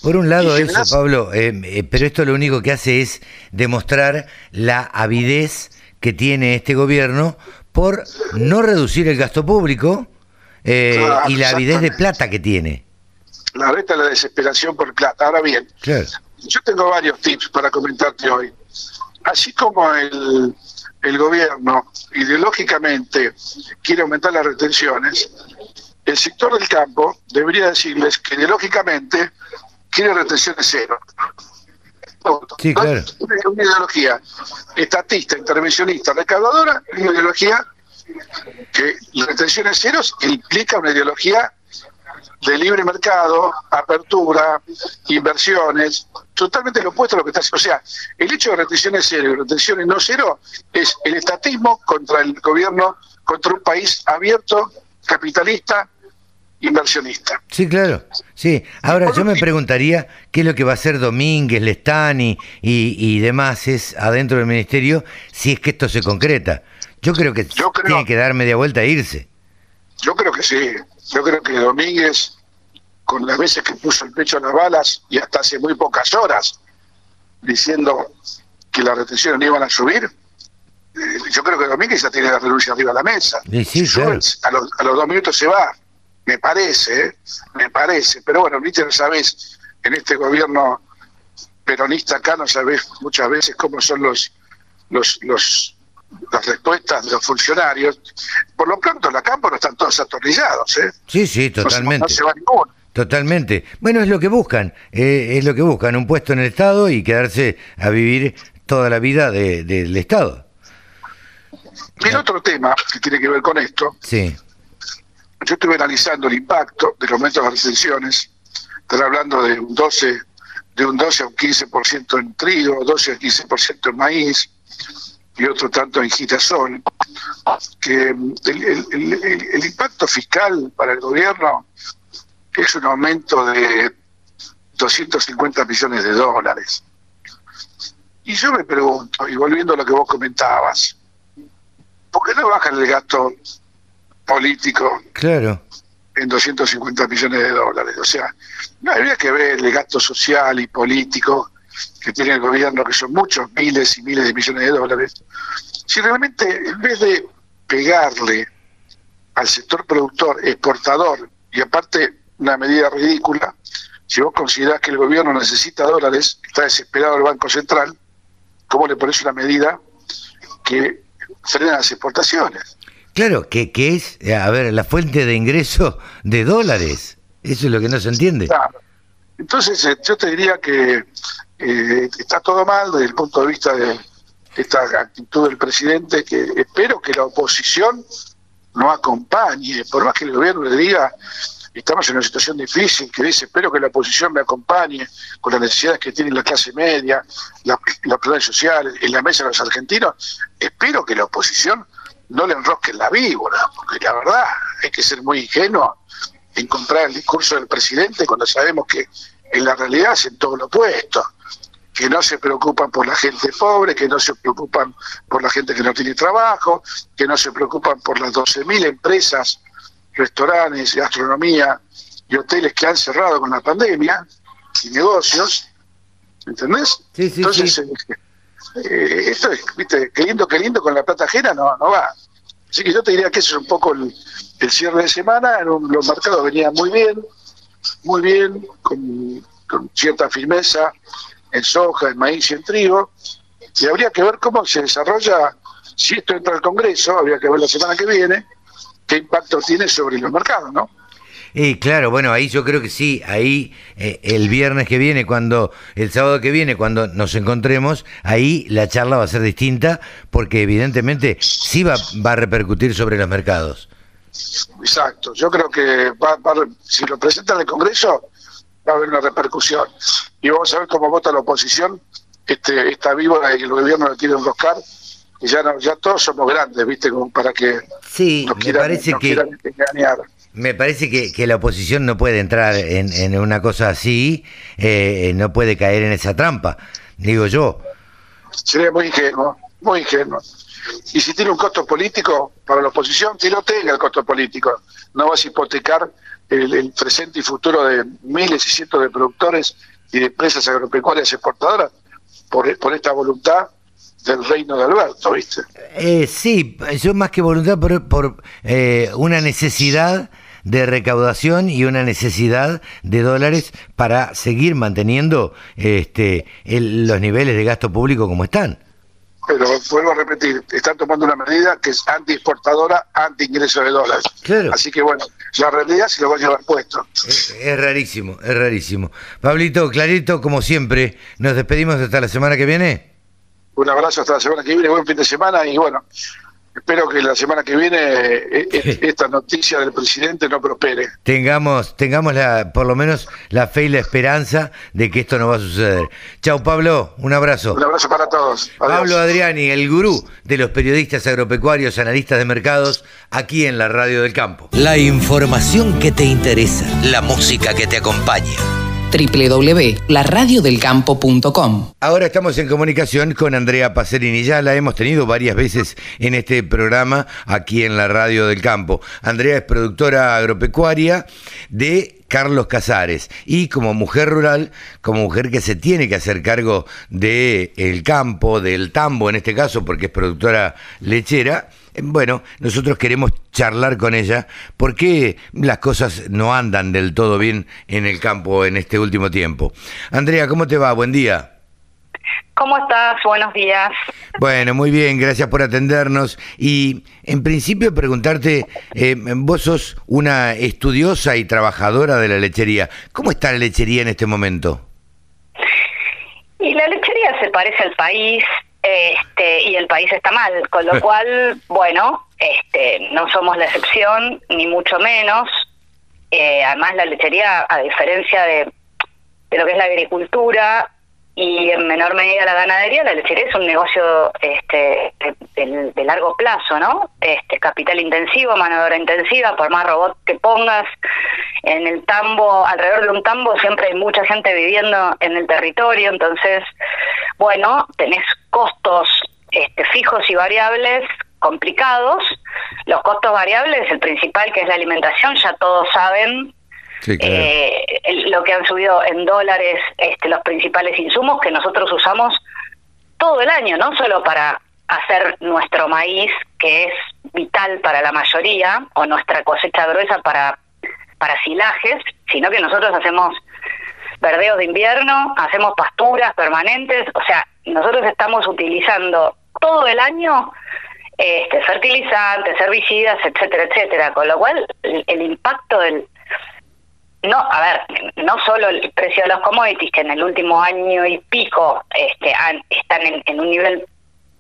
Por un lado eso, Pablo, eh, eh, pero esto lo único que hace es demostrar la avidez que tiene este gobierno por no reducir el gasto público eh, y la avidez de plata que tiene. La reta la desesperación por plata. Ahora bien, yo tengo varios tips para comentarte hoy. Así como el, el gobierno ideológicamente quiere aumentar las retenciones, el sector del campo debería decirles que ideológicamente quiere retenciones cero. Sí, claro. Una, ideología estatista, intervencionista, recaudadora, una ideología que retenciones ceros implica una ideología de libre mercado, apertura, inversiones, totalmente lo opuesto a lo que está haciendo. O sea, el hecho de retenciones cero y retenciones no cero es el estatismo contra el gobierno, contra un país abierto, capitalista, inversionista. Sí, claro. Sí. Ahora yo me preguntaría qué es lo que va a hacer Domínguez, Lestani y, y demás es adentro del ministerio si es que esto se concreta. Yo creo que tiene que dar media vuelta e irse. Yo creo que sí. Yo creo que Domínguez, con las veces que puso el pecho a las balas y hasta hace muy pocas horas, diciendo que las retenciones no iban a subir, yo creo que Domínguez ya tiene la renuncia arriba de la mesa. Sí, sí, a, los, a los dos minutos se va me parece, ¿eh? me parece, pero bueno, viste, no sabes, en este gobierno peronista acá no sabes muchas veces cómo son los, los, los las respuestas de los funcionarios. Por lo pronto, la campo no están todos atornillados, ¿eh? Sí, sí, totalmente. Totalmente. Bueno, es lo que buscan, eh, es lo que buscan, un puesto en el Estado y quedarse a vivir toda la vida del Estado. Y otro tema que tiene que ver con esto, sí yo estuve analizando el impacto del aumento de las retenciones, están hablando de un 12, de un 12 a un 15% en trigo, 12 a 15% en maíz y otro tanto en girasol, que el, impacto fiscal para el gobierno es un aumento de 250 millones de dólares. Y yo me pregunto, y volviendo a lo que vos comentabas, ¿por qué no bajan el gasto político claro. en 250 millones de dólares. O sea, no habría que ver el gasto social y político que tiene el gobierno, que son muchos miles y miles de millones de dólares. Si realmente, en vez de pegarle al sector productor, exportador, y aparte una medida ridícula, si vos considerás que el gobierno necesita dólares, está desesperado el Banco Central, ¿cómo le pones una medida que frena las exportaciones? Claro, que, que es, eh, a ver, la fuente de ingreso de dólares. Eso es lo que no se entiende. Claro. Entonces, eh, yo te diría que eh, está todo mal desde el punto de vista de esta actitud del presidente, que espero que la oposición no acompañe, por más que el gobierno le diga, estamos en una situación difícil, que dice, espero que la oposición me acompañe con las necesidades que tiene la clase media, la, las sociales, social, en la mesa de los argentinos, espero que la oposición no le enrosquen la víbora, porque la verdad hay que ser muy ingenuo en comprar el discurso del presidente cuando sabemos que en la realidad hacen todo lo opuesto, que no se preocupan por la gente pobre, que no se preocupan por la gente que no tiene trabajo, que no se preocupan por las 12.000 empresas, restaurantes, gastronomía y hoteles que han cerrado con la pandemia y negocios, ¿entendés? Sí, sí, Entonces, sí. Eh, esto es, viste, qué lindo, qué lindo con la plata ajena, no, no va. Así que yo te diría que ese es un poco el, cierre de semana, en los mercados venían muy bien, muy bien, con, cierta firmeza en soja, en maíz y en trigo, y habría que ver cómo se desarrolla, si esto entra al Congreso, habría que ver la semana que viene, qué impacto tiene sobre los mercados, ¿no? Y claro, bueno, ahí yo creo que sí, ahí eh, el viernes que viene, cuando, el sábado que viene, cuando nos encontremos, ahí la charla va a ser distinta, porque evidentemente sí va, va a repercutir sobre los mercados. Exacto, yo creo que va, va- si lo presentan en el Congreso va a haber una repercusión y vamos a ver cómo vota la oposición, este, está vivo y el gobierno le quiere enroscar y ya, no, ya todos somos grandes, ¿viste? Como para que Sí, nos me quieran, parece nos que... quieran engañar. Me parece que, que la oposición no puede entrar en, en una cosa así, eh, no puede caer en esa trampa, digo yo. Sería muy ingenuo, muy ingenuo. Y si tiene un costo político para la oposición, que no tenga el costo político. No vas a hipotecar el, el presente y futuro de miles y cientos de productores y de empresas agropecuarias exportadoras por, por esta voluntad del reino de Alberto, ¿viste? Eh, sí, yo más que voluntad por, por eh, una necesidad de recaudación y una necesidad de dólares para seguir manteniendo este, el- los niveles de gasto público como están. Pero vuelvo a repetir, están tomando una medida que es anti-exportadora, anti-ingreso de dólares. Claro. Así que bueno, la realidad se lo va a llevar puesto. Es, es rarísimo, es rarísimo. Pablito, clarito, como siempre, nos despedimos hasta la semana que viene. Un abrazo hasta la semana que viene, buen fin de semana y bueno, espero que la semana que viene eh, eh, esta noticia del presidente no prospere. Tengamos, tengamos la, por lo menos la fe y la esperanza de que esto no va a suceder. Chau, Pablo, un abrazo. Un abrazo para todos. Adiós. Pablo Adriani, el gurú de los periodistas agropecuarios, analistas de mercados, aquí en la Radio del Campo. La información que te interesa, la música que te acompaña. www.laradiodelcampo.com Ahora estamos en comunicación con Andrea Pacerini. Ya la hemos tenido varias veces en este programa aquí en la Radio del Campo. Andrea es productora agropecuaria de Carlos Casares y como mujer rural, como mujer que se tiene que hacer cargo del el campo, del tambo en este caso, porque es productora lechera. Eh, Bueno, nosotros queremos charlar con ella porque las cosas no andan del todo bien en el campo en este último tiempo. Andrea, ¿cómo te va? Buen día. ¿Cómo estás? Buenos días. Bueno, muy bien, gracias por atendernos. Y en principio preguntarte, eh, vos sos una estudiosa y trabajadora de la lechería. ¿Cómo está la lechería en este momento? Y la lechería se parece al país, este, y el país está mal, con lo cual, bueno, este, no somos la excepción, ni mucho menos. Eh, además, la lechería, a diferencia de, de lo que es la agricultura y en menor medida la ganadería, la lechería es un negocio este, de, largo plazo, ¿no? Este, capital intensivo, mano de obra intensiva, por más robot que pongas en el tambo, alrededor de un tambo siempre hay mucha gente viviendo en el territorio, entonces, bueno, tenés costos este, fijos y variables complicados. Los costos variables, el principal que es la alimentación, ya todos saben Sí, eh, lo que han subido en dólares este, los principales insumos que nosotros usamos todo el año, no solo para hacer nuestro maíz, que es vital para la mayoría, o nuestra cosecha gruesa para, para silajes, sino que nosotros hacemos verdeos de invierno, hacemos pasturas permanentes, o sea, nosotros estamos utilizando todo el año este, fertilizantes, herbicidas, etcétera, etcétera, con lo cual el, el impacto del, no, a ver, no solo el precio de los commodities, que en el último año y pico este, han- están en, un nivel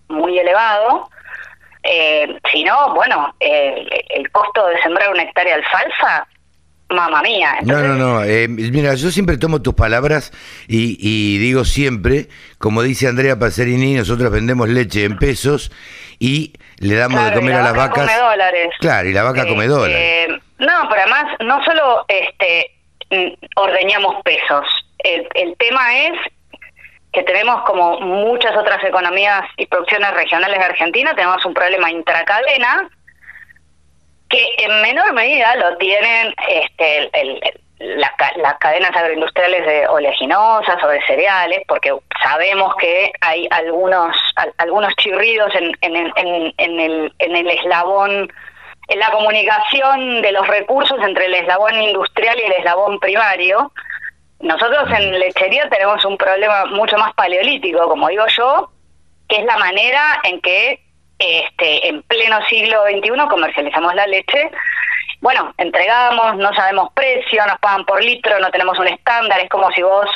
muy elevado, eh, sino, bueno, el costo de sembrar una hectárea de alfalfa, mamá mía. No, Entonces, no, no. eh, mira, yo siempre tomo tus palabras y, y digo siempre, como dice Andrea Pacerini, nosotros vendemos leche en pesos y le damos claro, de comer y la a las vaca vacas. come dólares. Claro, y la vaca come Eh, dólares. eh, no, pero además no solo este mm, ordeñamos pesos. El, el tema es que tenemos como muchas otras economías y producciones regionales de Argentina, tenemos un problema intracadena que en menor medida lo tienen este, el- la las cadenas agroindustriales de oleaginosas o de cereales, porque sabemos que hay algunos al- algunos chirridos en, en, en, en el, en el eslabón, en la comunicación de los recursos entre el eslabón industrial y el eslabón primario. Nosotros en lechería tenemos un problema mucho más paleolítico, como digo yo, que es la manera en que este, en pleno siglo XXI comercializamos la leche. Bueno, entregamos, no sabemos precio, nos pagan por litro, no tenemos un estándar, es como si vos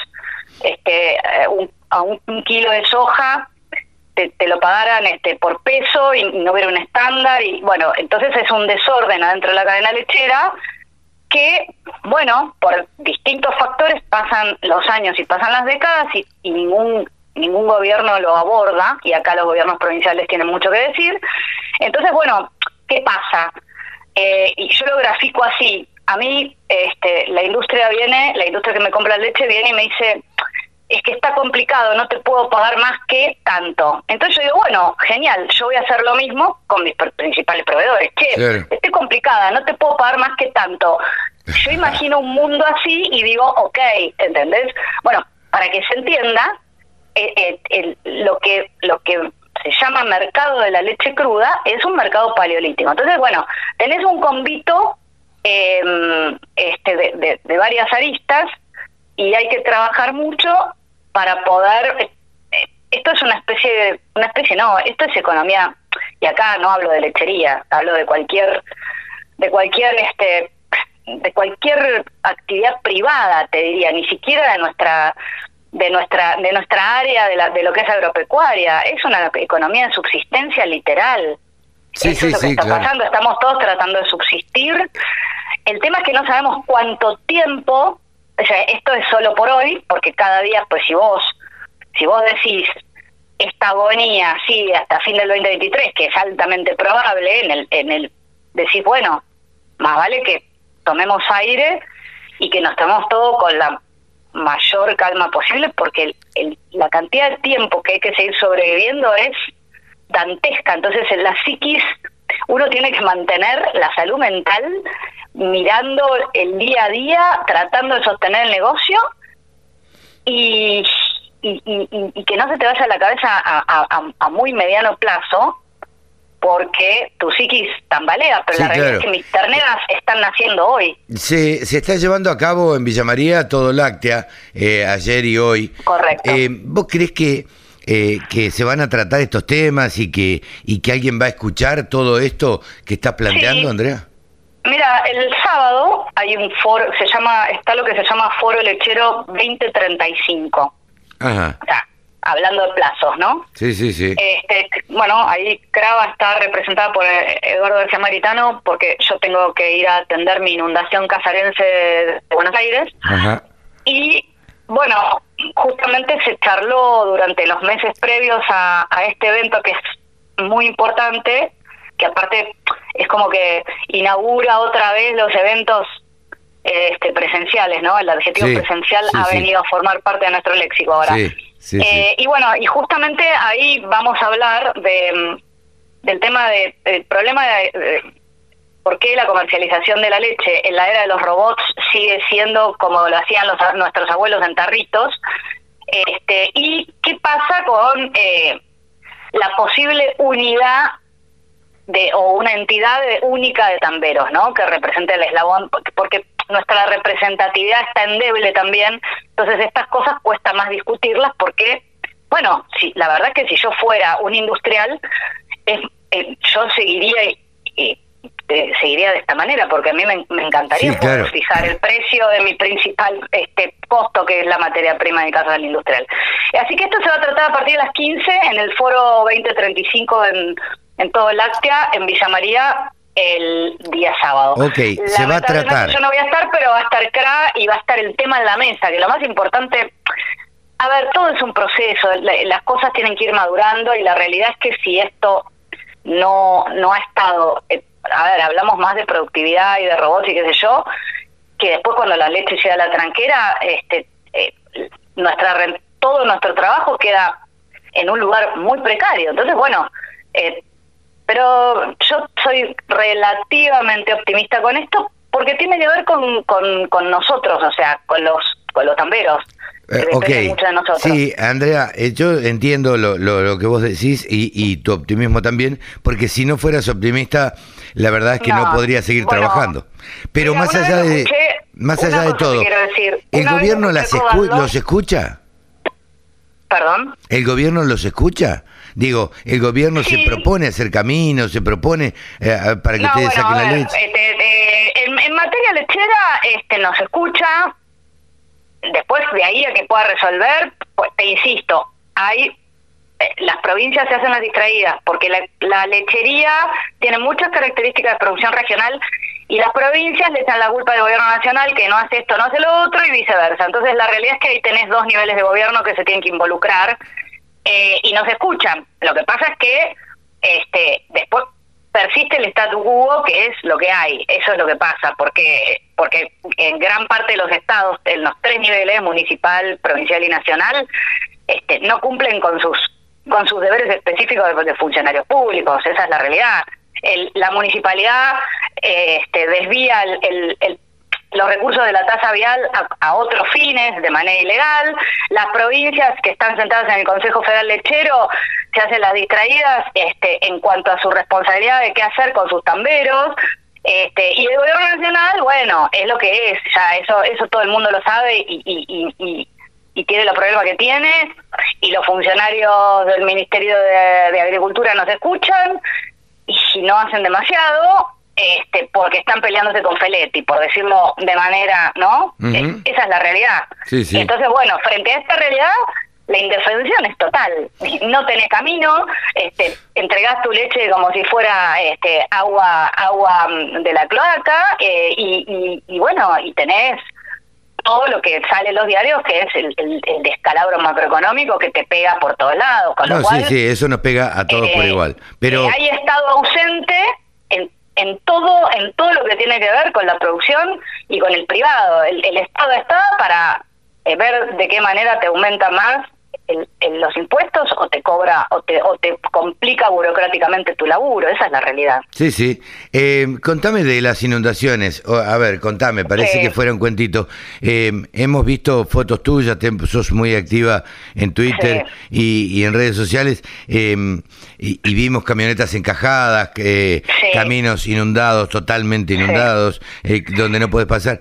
este, eh, un, a un, kilo de soja te, lo pagaran este, por peso y, no hubiera un estándar y bueno, entonces es un desorden adentro de la cadena lechera que, bueno, por distintos factores pasan los años y pasan las décadas y, y ningún ningún gobierno lo aborda y acá los gobiernos provinciales tienen mucho que decir. Entonces, bueno, ¿qué pasa? Eh, y yo lo grafico así. A mí, este, la industria viene, la industria que me compra leche viene y me dice, es que está complicado, no te puedo pagar más que tanto. Entonces yo digo, bueno, genial, yo voy a hacer lo mismo con mis principales proveedores. Che, estoy complicada, no te puedo pagar más que tanto. Yo imagino un mundo así y digo, ok, ¿entendés? Bueno, para que se entienda, eh, eh, lo que lo que se llama mercado de la leche cruda, es un mercado paleolítico. Entonces, bueno, tenés un convito em, este, de, varias aristas y hay que trabajar mucho para poder... Eh, esto es una especie de... Una especie, no, esto es economía, y acá no hablo de lechería, hablo de cualquier... de cualquier este de cualquier actividad privada, te diría, ni siquiera de nuestra de nuestra de nuestra área de, la, de lo que es agropecuaria. Es una economía de subsistencia literal. Sí, Eso sí, es lo que sí, está claro. pasando. Estamos todos tratando de subsistir. El tema es que no sabemos cuánto tiempo o sea esto es solo por hoy porque cada día pues si vos si vos decís esta agonía sí hasta fin del 2023 que es altamente probable en el en el decís bueno más vale que tomemos aire y que nos tomemos todo con la mayor calma posible porque el, la cantidad de tiempo que hay que seguir sobreviviendo es dantesca. Entonces, en la psiquis uno tiene que mantener la salud mental mirando el día a día, tratando de sostener el negocio y, y, que no se te vaya la cabeza a muy mediano plazo porque tu psiquis tambalea, pero la realidad es que mis terneras están naciendo hoy. Se, se está llevando a cabo en Villa María todo láctea, eh, ayer y hoy. Correcto. Eh, ¿Vos crees que, eh, que se van a tratar estos temas y que, y que alguien va a escuchar todo esto que estás planteando, Sí. Andrea? Mira, el sábado hay un foro, se llama, está lo que se llama Foro Lechero 2035. Ajá. O sea, hablando de plazos, ¿no? Sí, sí, sí. Este, bueno, ahí Crava está representada por eh, Eduardo García Maritano porque yo tengo que ir a atender mi inundación casarense de Buenos Aires. Ajá. Y bueno, justamente se charló durante los meses previos a, a este evento que es muy importante, que aparte es como que inaugura otra vez los eventos este, presenciales, ¿no? El adjetivo Sí, presencial sí, ha sí. venido a formar parte de nuestro léxico ahora. Eh. Y bueno, y justamente ahí vamos a hablar de mm, del tema de, del problema de, de por qué la comercialización de la leche en la era de los robots sigue siendo como lo hacían los, nuestros abuelos en tarritos, este, y qué pasa con eh, la posible unidad de o una entidad única de tamberos, ¿no? Que represente el eslabón, porque nuestra representatividad está endeble también, entonces estas cosas cuesta más discutirlas porque, bueno, si, la verdad es que si yo fuera un industrial, es- eh, yo seguiría eh, seguiría de esta manera, porque a mí me, me encantaría Sí, poder claro. fijar el precio de mi principal este costo, que es la materia prima en el caso del industrial. Así que esto se va a tratar a partir de las 15 en el foro 2035 en, en todo Láctea, en Villa María, el día sábado. Ok, se va a tratar. Yo no voy a estar, pero va a estar CRA y va a estar el tema en la mesa, que lo más importante... A ver, todo es un proceso, la- las cosas tienen que ir madurando y la realidad es que si esto no no ha estado, eh, a ver, hablamos más de productividad y de robots y qué sé yo, que después cuando la leche llega a la tranquera, este, eh, nuestra todo nuestro trabajo queda en un lugar muy precario. Entonces, bueno, eh, pero yo soy relativamente optimista con esto porque tiene que ver con, con, con nosotros, o sea, con los con los tamberos. Eh, ok, mucho de nosotros. sí, Andrea, eh, yo entiendo lo, lo, lo que vos decís y, y tu optimismo también, porque si no fueras optimista, la verdad es que no, No, podría seguir bueno, trabajando. Pero mira, más allá de más allá de todo, decir. ¿el gobierno las escu- los escucha? Perdón. ¿El gobierno los escucha? Digo, el gobierno Sí. se propone hacer caminos, se propone eh, para que No, ustedes bueno, saquen a la ver, leche. este, eh, lechera este, nos escucha, después de ahí a que pueda resolver, pues te insisto, hay eh, las provincias se hacen las distraídas porque la, la lechería tiene muchas características de producción regional y las provincias le echan la culpa al gobierno nacional que no hace esto, no hace lo otro y viceversa. Entonces la realidad es que ahí tenés dos niveles de gobierno que se tienen que involucrar eh, y no se escuchan. Lo que pasa es que este después persiste el statu quo que es lo que hay, eso es lo que pasa, porque porque en gran parte de los estados, en los tres niveles, municipal, provincial y nacional, este, no cumplen con sus con sus deberes específicos de, funcionarios públicos, esa es la realidad. El, la municipalidad eh, este, desvía el, los recursos de la tasa vial a, a, otros fines de manera ilegal. Las provincias que están sentadas en el Consejo Federal Lechero se hacen las distraídas este, en cuanto a su responsabilidad de qué hacer con sus tamberos. Este, y el gobierno nacional, bueno, es lo que es, ya eso eso todo el mundo lo sabe y, y, y, y tiene los problemas que tiene, y los funcionarios del Ministerio de, de Agricultura no se escuchan, y no hacen demasiado, este, porque están peleándose con Feletti, por decirlo de manera, ¿no? Uh -huh. Esa es la realidad. Sí, sí. Entonces, bueno, frente a esta realidad, la indefensión es total. No tenés camino, este, entregás tu leche como si fuera este, agua agua de la cloaca, eh, y, y, y bueno, y tenés todo lo que sale en los diarios, que es el, el, el, descalabro macroeconómico que te pega por todos lados. Con no, lo cual, sí, sí, eso nos pega a todos eh, por igual. Pero eh, hay estado ausente en, en todo en todo lo que tiene que ver con la producción y con el privado. El, el Estado está para eh, ver de qué manera te aumenta más el, el, los impuestos o te cobra o te, o te complica burocráticamente tu laburo, esa es la realidad. Sí, sí. Eh, contame de las inundaciones. O, a ver, contame, parece sí. que fuera un cuentito. Eh, hemos visto fotos tuyas, te, sos muy activa en Twitter sí. y, y, en redes sociales, eh, y, y, vimos camionetas encajadas, sí. caminos inundados, totalmente inundados, eh, donde no puedes pasar.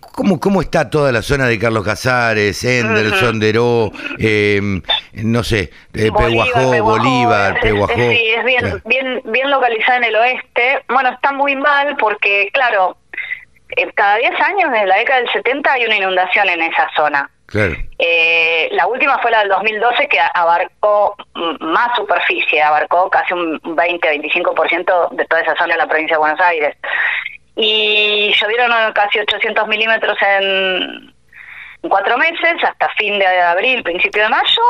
¿Cómo, ¿Cómo está toda la zona de Carlos Casares, Henderson, uh -huh. Deró? Eh, no sé, eh, Bolívar, Peguajó, Bolívar, Peguajó. Sí, es bien, claro. bien, bien localizada en el oeste. Bueno, está muy mal porque, claro, eh, cada 10 años, desde la década del 70, hay una inundación en esa zona. Claro. Eh, la última fue la del 2012 que abarcó más superficie, abarcó casi un 20-25% de toda esa zona de la provincia de Buenos Aires. Y llovieron casi 800 milímetros en cuatro meses hasta fin de abril, principio de mayo,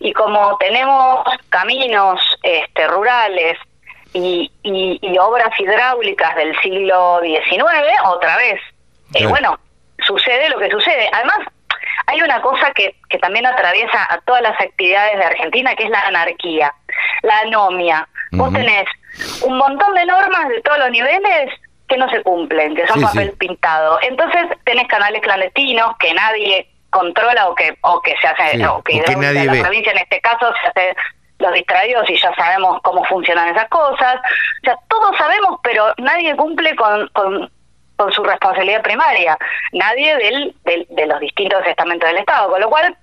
y como tenemos caminos este, rurales y, y, y, obras hidráulicas del siglo XIX, otra vez, eh, bueno, sucede lo que sucede. Además, hay una cosa que, que también atraviesa a todas las actividades de Argentina, que es la anarquía, la anomia. Uh -huh. Vos tenés un montón de normas de todos los niveles que no se cumplen, que son sí, papel sí. pintado. Entonces tenés canales clandestinos que nadie controla o que o que se hace sí, o que, o que nadie la ve. provincia en este caso se hace los distraídos y ya sabemos cómo funcionan esas cosas. O sea, todos sabemos, pero nadie cumple con, con, con su responsabilidad primaria. Nadie del, del, de los distintos estamentos del Estado. Con lo cual,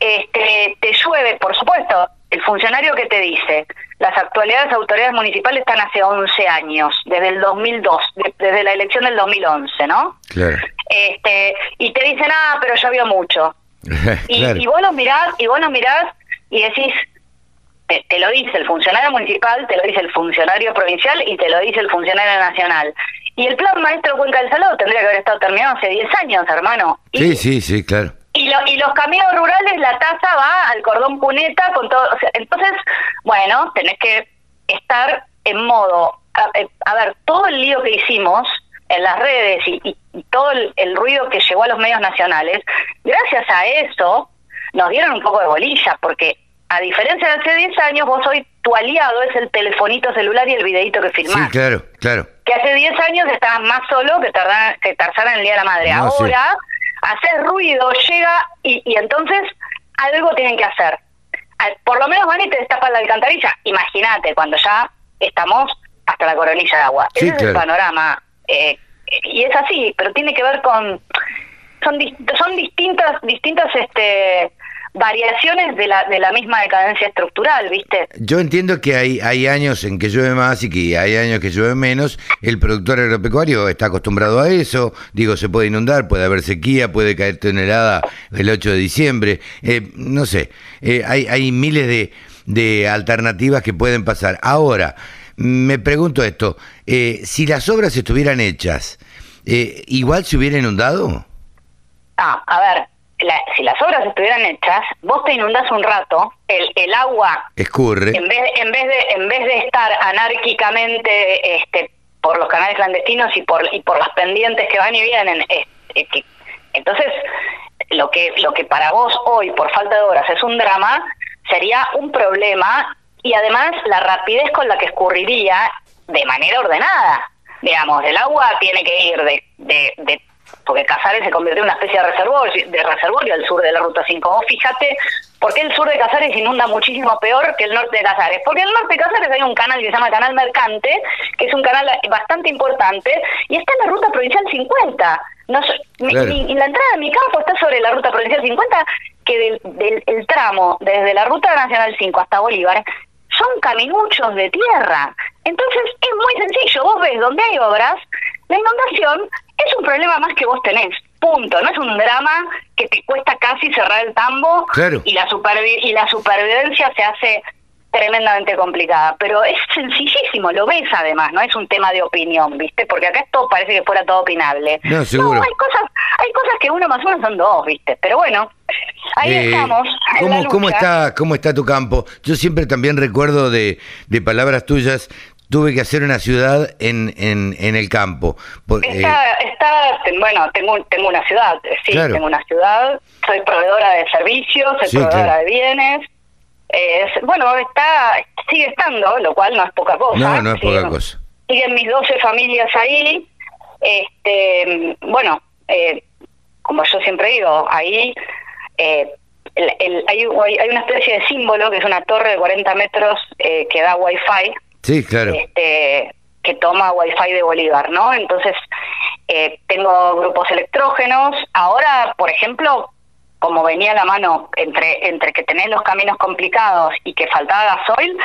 este te llueve, por supuesto, el funcionario que te dice, las actualidades autoridades municipales están hace 11 años, desde el 2002, de, desde la elección del 2011, ¿no? Claro. Este, y te dicen, ah, pero llovió mucho. y, claro. y, vos los mirás, y vos los mirás y decís, te, te, lo dice el funcionario municipal, te lo dice el funcionario provincial y te lo dice el funcionario nacional. Y el plan maestro Cuenca del Salado tendría que haber estado terminado hace 10 años, hermano. Y, sí, sí, sí, claro. Y, lo, y los caminos rurales, la tasa cordón cuneta con todo. O sea, entonces, bueno, tenés que estar en modo. A, eh, a, ver, todo el lío que hicimos en las redes y, y, y todo el, el, ruido que llegó a los medios nacionales, gracias a eso nos dieron un poco de bolilla, porque a diferencia de hace 10 años, vos hoy tu aliado es el telefonito celular y el videito que filmás. Sí, claro, claro. Que hace 10 años estabas más solo que, tarda, que Tarzán en el Día de la Madre. No, Ahora, sí. hacer ruido, llega y, y entonces algo tienen que hacer. Por lo menos van y te destapan la alcantarilla. Imagínate, cuando ya estamos hasta la coronilla de agua. Sí, Ese claro. es el panorama. Eh, y es así, pero tiene que ver con... Son, son distintas, distintas este variaciones de la, de la misma decadencia estructural, ¿viste? Yo entiendo que hay, hay años en que llueve más y que hay años que llueve menos. El productor agropecuario está acostumbrado a eso. Digo, se puede inundar, puede haber sequía, puede caer tonelada el 8 de diciembre. Eh, no sé, eh, hay, hay miles de, de alternativas que pueden pasar. Ahora, me pregunto esto, eh, si las obras estuvieran hechas, eh, ¿igual se hubiera inundado? Ah, a ver, la- si las obras estuvieran hechas, vos te inundás un rato, el, el agua, Escurre. en vez, en vez de en vez de estar anárquicamente este, por los canales clandestinos y por y por las pendientes que van y vienen, es- es que- entonces lo que lo que para vos hoy por falta de obras es un drama sería un problema y además la rapidez con la que escurriría de manera ordenada. Digamos, el agua tiene que ir de, de, de- porque Casares se convirtió en una especie de reservorio, de reservorio al sur de la Ruta 5. Vos fíjate, ¿por qué el sur de Casares inunda muchísimo peor que el norte de Casares? Porque en el norte de Casares hay un canal que se llama Canal Mercante, que es un canal bastante importante, y está en la Ruta Provincial 50. No, mi- Claro. mi- y la entrada de mi campo está sobre la Ruta Provincial 50, que del, del el tramo desde la Ruta Nacional 5 hasta Bolívar son caminuchos de tierra. Entonces es muy sencillo, vos ves donde hay obras, la inundación es un problema más que vos tenés, punto, no es un drama que te cuesta casi cerrar el tambo Claro. y, la supervi- y la supervivencia se hace tremendamente complicada, pero es sencillísimo, lo ves además, no es un tema de opinión, ¿viste? Porque acá esto parece que fuera todo opinable. No, seguro. hay cosas, hay cosas que uno más uno son dos, ¿viste? Pero bueno, ahí Eh, estamos. en ¿cómo, está, ¿Cómo está tu campo? Yo siempre también recuerdo de, de palabras tuyas, tuve que hacer una ciudad en, en, en el campo. Por- eh, Está, está, bueno, tengo, tengo una ciudad, eh, sí, Claro. tengo una ciudad, soy proveedora de servicios, soy Sí, proveedora claro. de bienes. es- bueno, está, sigue estando, lo cual no es poca cosa. no, no es Sigue- poca cosa. Siguen mis 12 familias ahí. Este, bueno, eh, como yo siempre digo, ahí eh, el- el- hay, hay hay una especie de símbolo que es una torre de 40 metros eh, que da wifi Sí, claro. este, que toma wifi de Bolívar, ¿no? Entonces, eh, tengo grupos electrógenos. Ahora, por ejemplo, como venía la mano entre, entre que tenés los caminos complicados y que faltaba gasoil,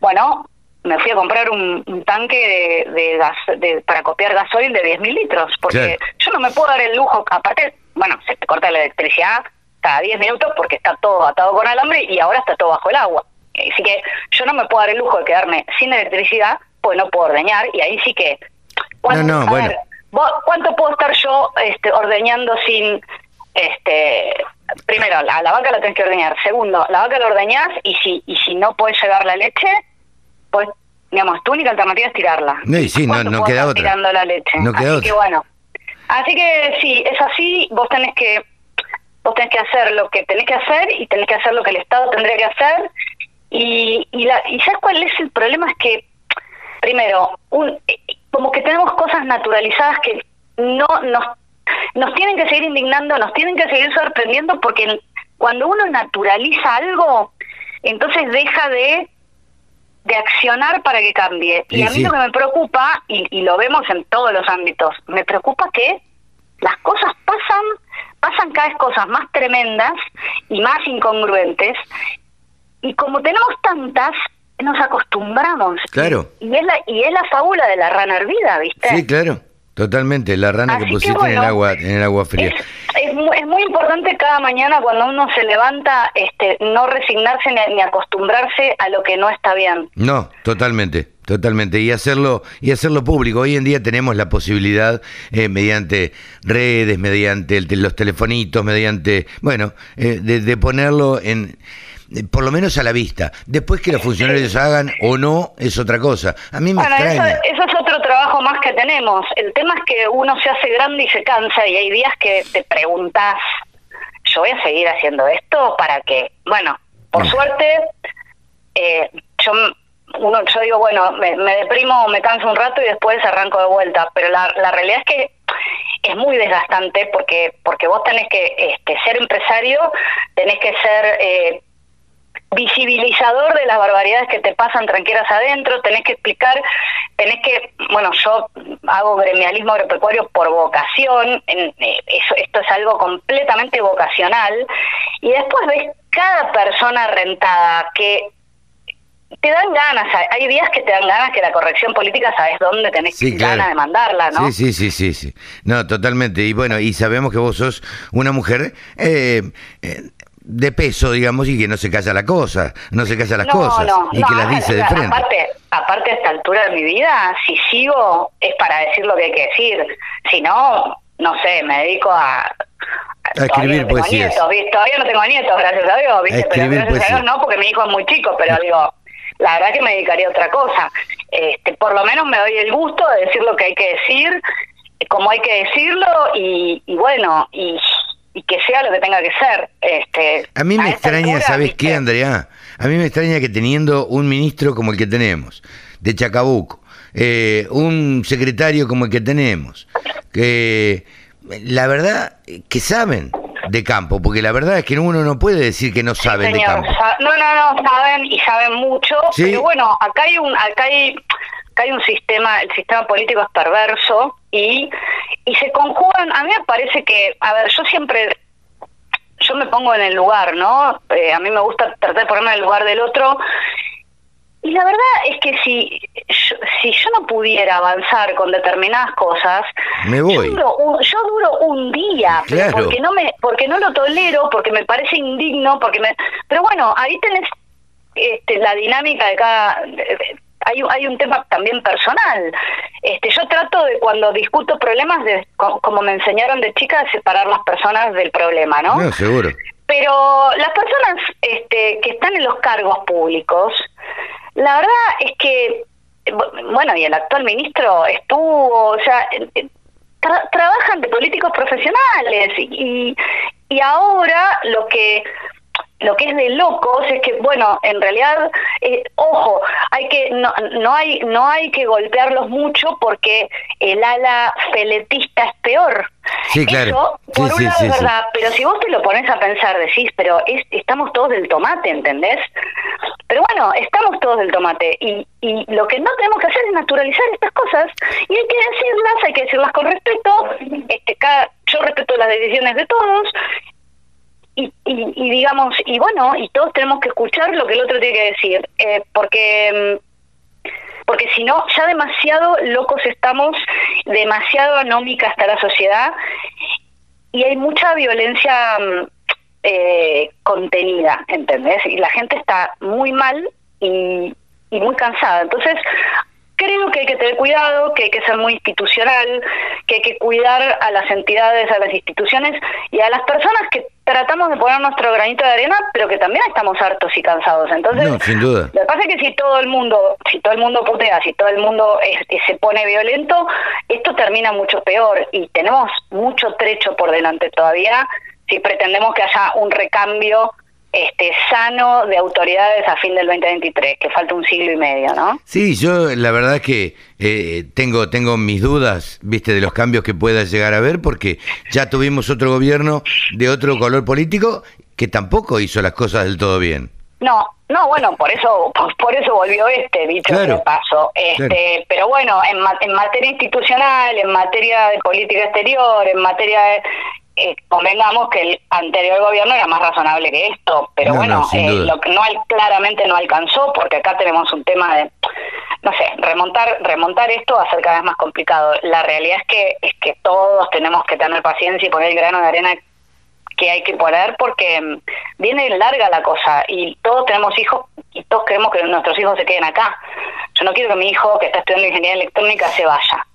bueno, me fui a comprar un, un tanque de, de gas, de- para copiar gasoil de 10.000 litros, porque Claro. yo no me puedo dar el lujo, aparte, bueno, se te corta la electricidad cada 10 minutos porque está todo atado con alambre y ahora está todo bajo el agua. Así que yo no me puedo dar el lujo de quedarme sin electricidad, pues no puedo ordeñar y ahí sí que... ¿cuánto- No, no, a bueno. ver, ¿Cuánto puedo estar yo este, ordeñando sin... este Primero, la, la vaca la tenés que ordeñar. Segundo, la vaca la ordeñás y si, y si no puedes llevar la leche, pues, digamos, tu única alternativa es tirarla. No, y sí, no- ¿Cuánto no queda otra. tirando la leche? No queda Así que otra. bueno. Así que sí, es así, vos tenés que vos tenés que hacer lo que tenés que hacer y tenés que hacer lo que el Estado tendría que hacer. Y, y, la, y ¿sabes cuál es el problema? Es que, primero, un, como que tenemos cosas naturalizadas que no nos, nos tienen que seguir indignando, nos tienen que seguir sorprendiendo, porque cuando uno naturaliza algo, entonces deja de de accionar para que cambie. Y Y a mí sí. lo que me preocupa, y, y lo vemos en todos los ámbitos, me preocupa que las cosas pasan, pasan cada vez cosas más tremendas y más incongruentes, y como tenemos tantas, nos acostumbramos. Claro. Y, es la, y es la fábula de la rana hervida, ¿viste? Sí, claro. Totalmente. La rana Así que que pusiste en el agua, en el agua fría. Es, es mu- es muy importante cada mañana cuando uno se levanta, este, no resignarse ni, ni acostumbrarse a lo que no está bien. No, totalmente, totalmente. Y hacerlo, y hacerlo público. Hoy en día tenemos la posibilidad, eh, mediante redes, mediante el los telefonitos, mediante, bueno, eh, de, de ponerlo en, por lo menos a la vista. Después que los funcionarios hagan o no, es otra cosa. A mí me Bueno, eso, extraña. eso es otro trabajo más que tenemos. El tema es que uno se hace grande y se cansa y hay días que te preguntas, yo voy a seguir haciendo esto para que, bueno, por suerte, eh, yo uno yo digo, bueno, me, me deprimo, me canso un rato y después arranco de vuelta, pero la, la realidad es que es muy desgastante porque porque vos tenés que este, ser empresario, tenés que ser eh, visibilizador de las barbaridades que te pasan tranqueras adentro, tenés que explicar, tenés que, bueno, yo hago gremialismo agropecuario por vocación, en- eh, eso, esto es algo completamente vocacional, y después ves cada persona rentada que te dan ganas, hay días que te dan ganas que la corrección política sabes dónde tenés ganas de mandarla, ¿no? Sí, sí, sí, sí, sí. No, totalmente. Y bueno, y sabemos que vos sos una mujer eh, eh, de peso, digamos, y que no se calla la cosa, no se calla las cosas, y que las dice de frente. Aparte, aparte a esta altura de mi vida, si sigo es para decir lo que hay que decir, si no, no sé, me dedico a... A escribir no poesías. Nietos, Todavía no tengo nietos, gracias a Dios, ¿viste? pero gracias a Dios no, porque mi hijo es muy chico, pero digo, la verdad que me dedicaría a otra cosa. Este, por lo menos me doy el gusto de decir lo que hay que decir, como hay que decirlo, y, y bueno, y y que sea lo que tenga que ser. Este, a mí me extraña, ¿sabes qué, Andrea? A mí me extraña que teniendo un ministro como el que tenemos, de Chacabuco, eh, un secretario como el que tenemos, que la verdad que saben de campo, porque la verdad es que uno no puede decir que no saben de campo. No, no, no, saben y saben mucho, pero bueno, acá hay un, acá hay acá hay un sistema, el sistema político es perverso y, y se conjugan, a mí me parece que, a ver, yo siempre, yo me pongo en el lugar, ¿no? Eh, a mí me gusta tratar de ponerme en el lugar del otro y la verdad es que si yo, si yo no pudiera avanzar con determinadas cosas, me voy. Yo duro un, yo duro un día, porque no me porque no lo tolero, porque me parece indigno, porque me pero bueno, ahí tenés este, la dinámica de cada hay, hay un tema también personal. Este, yo trato de cuando discuto problemas, de, como me enseñaron de chica, de separar las personas del problema, ¿no? No, seguro. Pero las personas este, que están en los cargos públicos, la verdad es que, bueno, y el actual ministro estuvo, o sea, trabajan de políticos profesionales y, y ahora lo que lo que es de locos es que bueno en realidad eh, ojo hay que no, no hay no hay que golpearlos mucho porque el ala feletista es peor. Sí claro. Eso, por un lado es verdad pero si vos te lo pones a pensar decís pero es, estamos todos del tomate ¿entendés? pero bueno estamos todos del tomate y, y lo que no tenemos que hacer es naturalizar estas cosas y hay que decirlas hay que decirlas con respeto. Este cada yo respeto las decisiones de todos y, y, digamos, y bueno, y todos tenemos que escuchar lo que el otro tiene que decir, eh, porque mm, porque si no, ya demasiado locos estamos, demasiado anómica está la sociedad y hay mucha violencia mm, eh, contenida, ¿entendés? Y la gente está muy mal y, y muy cansada. Entonces, creo que hay que tener cuidado, que hay que ser muy institucional, que hay que cuidar a las entidades, a las instituciones y a las personas que tratamos de poner nuestro granito de arena, pero que también estamos hartos y cansados. Entonces, no, sin duda. lo que pasa es que si todo el mundo, si todo el mundo putea, si todo el mundo se pone violento, esto termina mucho peor y tenemos mucho trecho por delante todavía si pretendemos que haya un recambio este, sano de autoridades a fin del 2023, que falta un siglo y medio, ¿no? Sí, yo la verdad es que eh, tengo, tengo mis dudas, viste, de los cambios que pueda llegar a haber, porque ya tuvimos otro gobierno de otro color político que tampoco hizo las cosas del todo bien. No, no, bueno, por eso por eso volvió este, dicho claro, paso. Este, Pero bueno, en, en materia institucional, en materia de política exterior, en materia de eh, convengamos que el anterior gobierno era más razonable que esto, pero bueno, eh, lo que no claramente no alcanzó, porque acá tenemos un tema de, no sé, remontar remontar esto va a ser cada vez más complicado. La realidad es que es que todos tenemos que tener paciencia y poner el grano de arena que hay que poner porque mm, viene larga la cosa y todos tenemos hijos y todos queremos que nuestros hijos se queden acá. Yo no quiero que mi hijo que está estudiando ingeniería electrónica se vaya.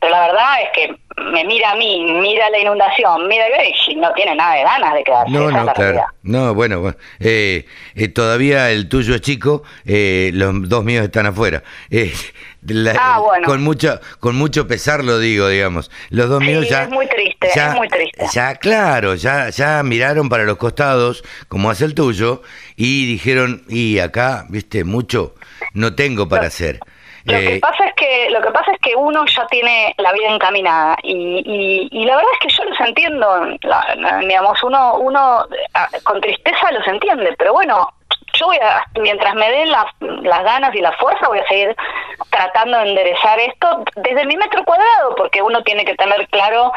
Pero la verdad es que me mira a mí, mira la inundación, mira y no tiene nada de ganas de quedarse. No, no, claro. No, bueno, eh, eh, todavía el tuyo es chico, eh, los dos míos están afuera. Ah, bueno. Con mucho, con mucho pesar lo digo, digamos. Los dos míos ya. Es muy triste, es muy triste. Ya, claro, ya, ya miraron para los costados, como hace el tuyo, y dijeron, y acá, viste, mucho no tengo para hacer. Lo que eh, pasa es que lo que pasa es que uno ya tiene la vida encaminada y, y, la verdad es que yo los entiendo, digamos uno uno ah, con tristeza los entiende, pero bueno yo voy a mientras me den las, las ganas y la fuerza voy a seguir tratando de enderezar esto desde mi metro cuadrado porque uno tiene que tener claro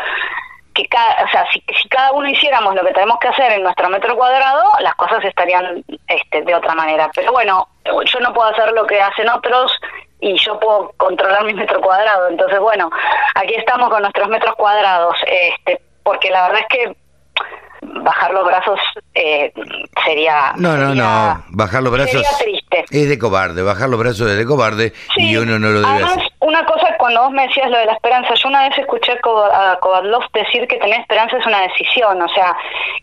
que cada, o sea, si, si cada uno hiciéramos lo que tenemos que hacer en nuestro metro cuadrado, las cosas estarían este, de otra manera. Pero bueno, yo no puedo hacer lo que hacen otros y yo puedo controlar mi metro cuadrado. Entonces, bueno, aquí estamos con nuestros metros cuadrados, este, porque la verdad es que bajar los brazos eh, sería no no no. bajar los brazos triste. es de cobarde. Bajar los brazos es de cobarde y uno no lo debe Además, hacer. una cosa cuando vos me decías lo de la esperanza yo una vez escuché a Kovadlov decir que tener esperanza es una decisión o sea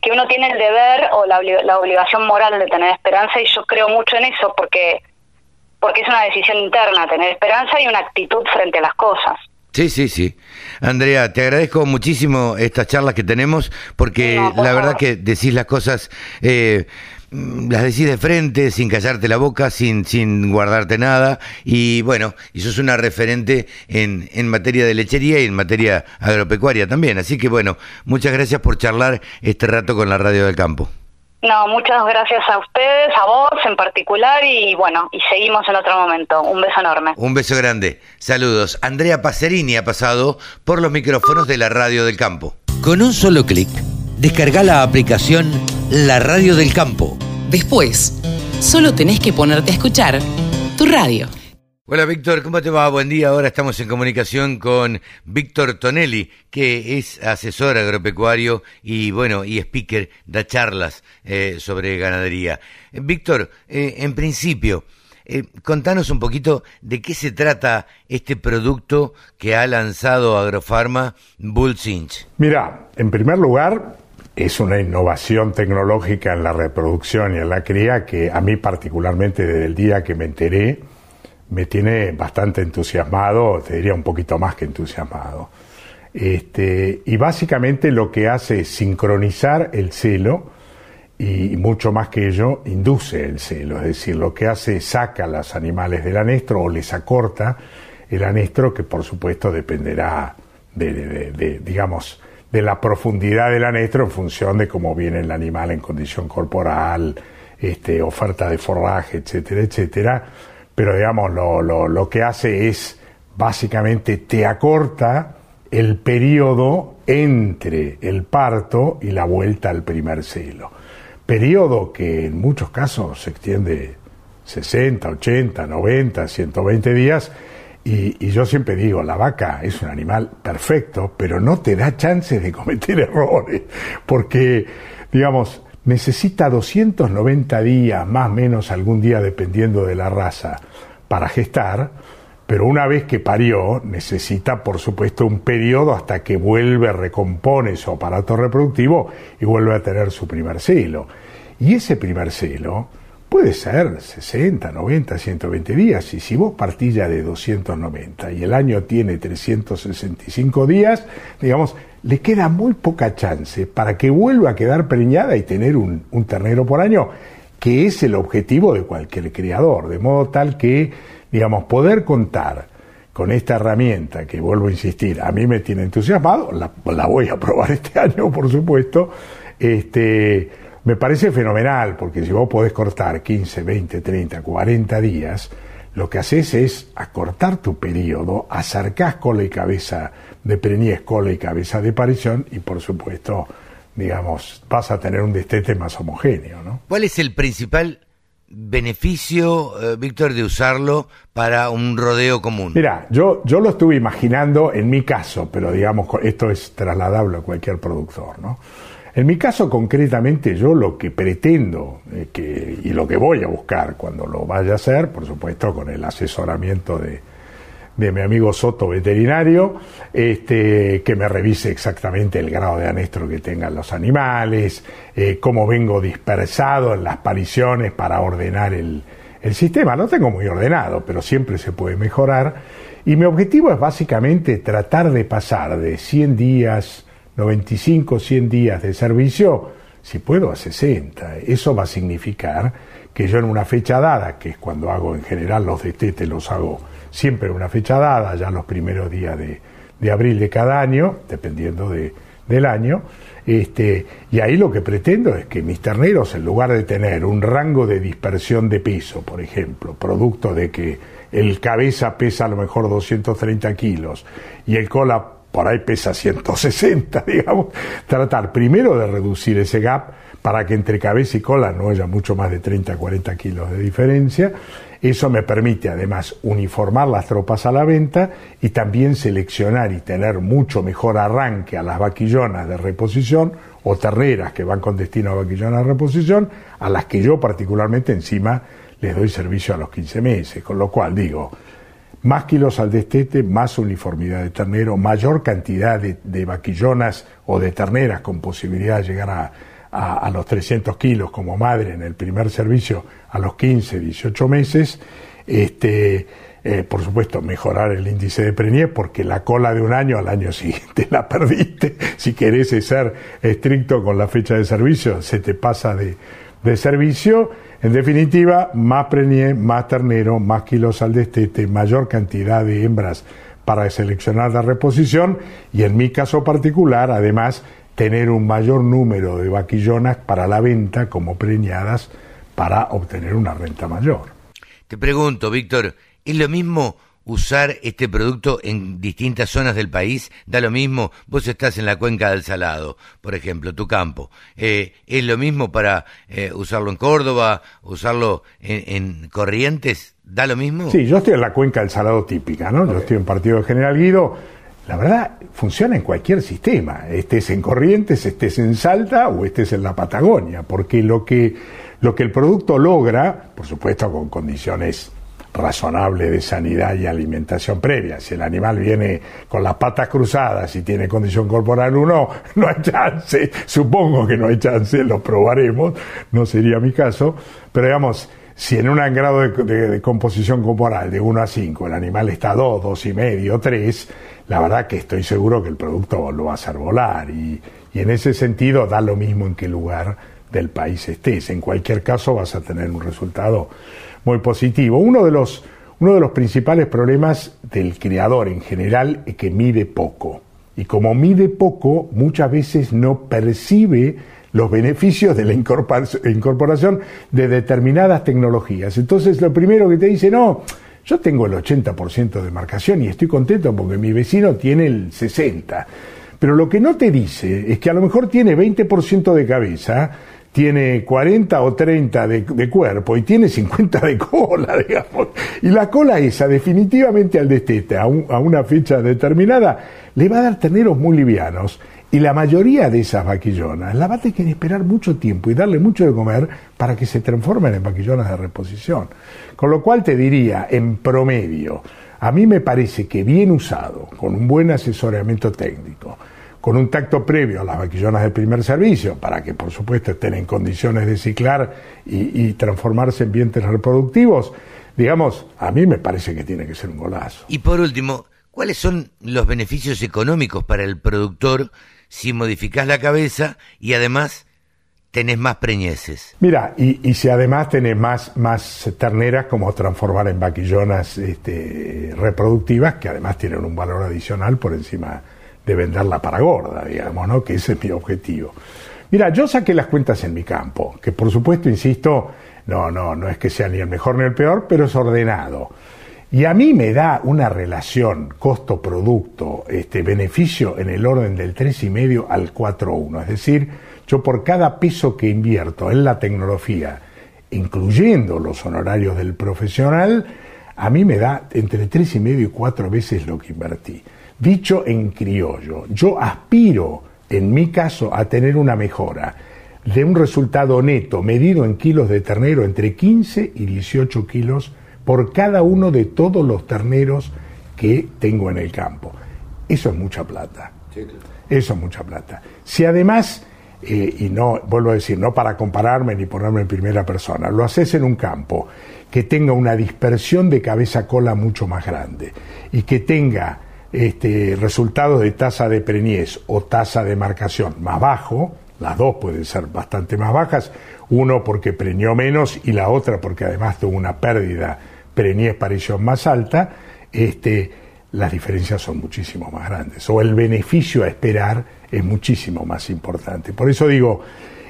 que uno tiene el deber o la, la obligación moral de tener esperanza y yo creo mucho en eso porque porque es una decisión interna tener esperanza y una actitud frente a las cosas Sí, sí, sí. Andrea, te agradezco muchísimo estas charlas que tenemos porque la verdad que decís las cosas, eh, las decís de frente, sin callarte la boca, sin, sin guardarte nada y bueno, y sos una referente en, en materia de lechería y en materia agropecuaria también. Así que bueno, muchas gracias por charlar este rato con la Radio del Campo. No, muchas gracias a ustedes, a vos en particular y bueno, y seguimos en otro momento. Un beso enorme. Un beso grande. Saludos. Andrea Pacerini ha pasado por los micrófonos de la Radio del Campo. Con un solo clic, descarga la aplicación La Radio del Campo. Después, solo tenés que ponerte a escuchar tu radio. Hola Víctor, ¿cómo te va? Buen día. Ahora estamos en comunicación con Víctor Tonelli, que es asesor agropecuario y bueno, y speaker, da charlas eh, sobre ganadería. Eh, Víctor, eh, en principio, contanos un poquito de qué se trata este producto que ha lanzado Agrofarma Bullcinch. Mira, en primer lugar, es una innovación tecnológica en la reproducción y en la cría que a mí particularmente desde el día que me enteré, me tiene bastante entusiasmado, te diría un poquito más que entusiasmado. Este, y básicamente lo que hace es sincronizar el celo y mucho más que ello, induce el celo, es decir, lo que hace es saca a los animales del anestro o les acorta el anestro, que por supuesto dependerá de, digamos, de la profundidad del anestro en función de cómo viene el animal en condición corporal, este, oferta de forraje, etcétera, etcétera pero digamos, lo, lo, lo que hace es básicamente te acorta el periodo entre el parto y la vuelta al primer celo. Periodo que en muchos casos se extiende 60, 80, 90, 120 días. Y, y, yo siempre digo, la vaca es un animal perfecto, pero no te da chance de cometer errores, porque, digamos, necesita 290 días, más o menos algún día dependiendo de la raza, para gestar, pero una vez que parió necesita por supuesto un periodo hasta que vuelve, recompone su aparato reproductivo y vuelve a tener su primer celo. Y ese primer celo puede ser 60, 90, 120 días. Y si vos partís ya de 290 y el año tiene 365 días, digamos, le queda muy poca chance para que vuelva a quedar preñada y tener un, ternero por año, que es el objetivo de cualquier criador. De modo tal que, digamos, poder contar con esta herramienta, que vuelvo a insistir, a mí me tiene entusiasmado, la, la voy a probar este año, por supuesto, este me parece fenomenal, porque si vos podés cortar 15, 20, 30, 40 días, lo que haces es acortar tu periodo, acercás cola y cabeza de preñez, cola y cabeza de parición, y por supuesto, digamos, vas a tener un destete más homogéneo. ¿no? ¿Cuál es el principal beneficio, eh, Víctor, de usarlo para un rodeo común? Mira, yo, yo lo estuve imaginando en mi caso, pero digamos, esto es trasladable a cualquier productor, ¿no? En mi caso concretamente yo lo que pretendo eh, que, y lo que voy a buscar cuando lo vaya a hacer, por supuesto con el asesoramiento de, de mi amigo Soto veterinario, este, que me revise exactamente el grado de anestro que tengan los animales, eh, cómo vengo dispersado en las pariciones para ordenar el, el sistema. Lo tengo muy ordenado, pero siempre se puede mejorar. Y mi objetivo es básicamente tratar de pasar de 100 días, 95, 100 días de servicio, si puedo a 60. Eso va a significar que yo en una fecha dada, que es cuando hago en general los destetes, los hago siempre en una fecha dada, ya los primeros días de, de abril de cada año, dependiendo de, del año, este, y ahí lo que pretendo es que mis terneros, en lugar de tener un rango de dispersión de peso, por ejemplo, producto de que el cabeza pesa a lo mejor 230 kilos y el cola por ahí pesa 160, digamos, tratar primero de reducir ese gap para que entre cabeza y cola no haya mucho más de 30, 40 kilos de diferencia. Eso me permite además uniformar las tropas a la venta y también seleccionar y tener mucho mejor arranque a las vaquillonas de reposición o terneras que van con destino a vaquillonas de reposición, a las que yo particularmente encima les doy servicio a los 15 meses. Con lo cual digo, más kilos al destete, más uniformidad de ternero, mayor cantidad de, vaquillonas o de terneras con posibilidad de llegar a, a, los 300 kilos como madre en el primer servicio a los 15, 18 meses. Este, eh, por supuesto, mejorar el índice de preñez, porque la cola de un año al año siguiente la perdiste. Si querés ser estricto con la fecha de servicio, se te pasa de, de servicio en definitiva, más preñez, más ternero, más kilos al destete, mayor cantidad de hembras para seleccionar la reposición y en mi caso particular, además, tener un mayor número de vaquillonas para la venta como preñadas para obtener una renta mayor. Te pregunto, Víctor, ¿es lo mismo usar este producto en distintas zonas del país, da lo mismo, vos estás en la cuenca del Salado, por ejemplo, tu campo, eh, es lo mismo para eh, usarlo en Córdoba, usarlo en, Corrientes, da lo mismo. Sí, yo estoy en la cuenca del Salado típica, ¿no? Yo estoy en Partido de General Guido, la verdad, funciona en cualquier sistema, estés en Corrientes, estés en Salta o estés en la Patagonia, porque lo que, lo que el producto logra, por supuesto con condiciones razonable de sanidad y alimentación previa. Si el animal viene con las patas cruzadas y tiene condición corporal uno, no hay chance, supongo que no hay chance, lo probaremos, no sería mi caso, pero digamos, si en un grado de, composición corporal de 1 a 5 el animal está a 2, 2 y medio, 3, la verdad que estoy seguro que el producto lo va a hacer volar y, y en ese sentido da lo mismo en qué lugar del país estés. En cualquier caso vas a tener un resultado muy positivo. Uno de los, uno de los principales problemas del creador en general es que mide poco. Y como mide poco, muchas veces no percibe los beneficios de la incorporación de determinadas tecnologías. Entonces, lo primero que te dice, no, yo tengo el 80% de marcación y estoy contento porque mi vecino tiene el 60%. Pero lo que no te dice es que a lo mejor tiene 20% de cabeza, tiene 40 o 30 de, cuerpo y tiene 50 de cola, digamos. Y la cola esa, definitivamente al destete, a, a una fecha determinada, le va a dar terneros muy livianos. Y la mayoría de esas vaquillonas la va a tener que esperar mucho tiempo y darle mucho de comer para que se transformen en vaquillonas de reposición. Con lo cual te diría, en promedio, a mí me parece que bien usado, con un buen asesoramiento técnico, con un tacto previo a las vaquillonas de primer servicio, para que por supuesto estén en condiciones de ciclar y, transformarse en vientres reproductivos, digamos, a mí me parece que tiene que ser un golazo. Y por último, ¿cuáles son los beneficios económicos para el productor si modificás la cabeza y además tenés más preñeces. Mira, y, si además tenés más, más terneras, como transformar en vaquillonas este, reproductivas, que además tienen un valor adicional por encima de venderla para gorda, digamos, ¿no? Que ese es mi objetivo. Mira, yo saqué las cuentas en mi campo, que por supuesto, insisto, no, no, no es que sea ni el mejor ni el peor, pero es ordenado. Y a mí me da una relación costo-producto, este beneficio en el orden del 3,5 al 4,1. Es decir, yo por cada peso que invierto en la tecnología, incluyendo los honorarios del profesional, a mí me da entre 3,5 y 4 veces lo que invertí. Dicho en criollo, yo aspiro, en mi caso, a tener una mejora de un resultado neto medido en kilos de ternero entre 15 y 18 kilos por cada uno de todos los terneros que tengo en el campo. Eso es mucha plata. Eso es mucha plata. Si además, eh, y no, vuelvo a decir, no para compararme ni ponerme en primera persona, lo haces en un campo que tenga una dispersión de cabeza-cola mucho más grande y que tenga este, resultados de tasa de preñez o tasa de marcación más bajo, las dos pueden ser bastante más bajas, uno porque preñó menos y la otra porque además tuvo una pérdida preñez parición más alta, este, las diferencias son muchísimo más grandes, o el beneficio a esperar es muchísimo más importante. Por eso digo,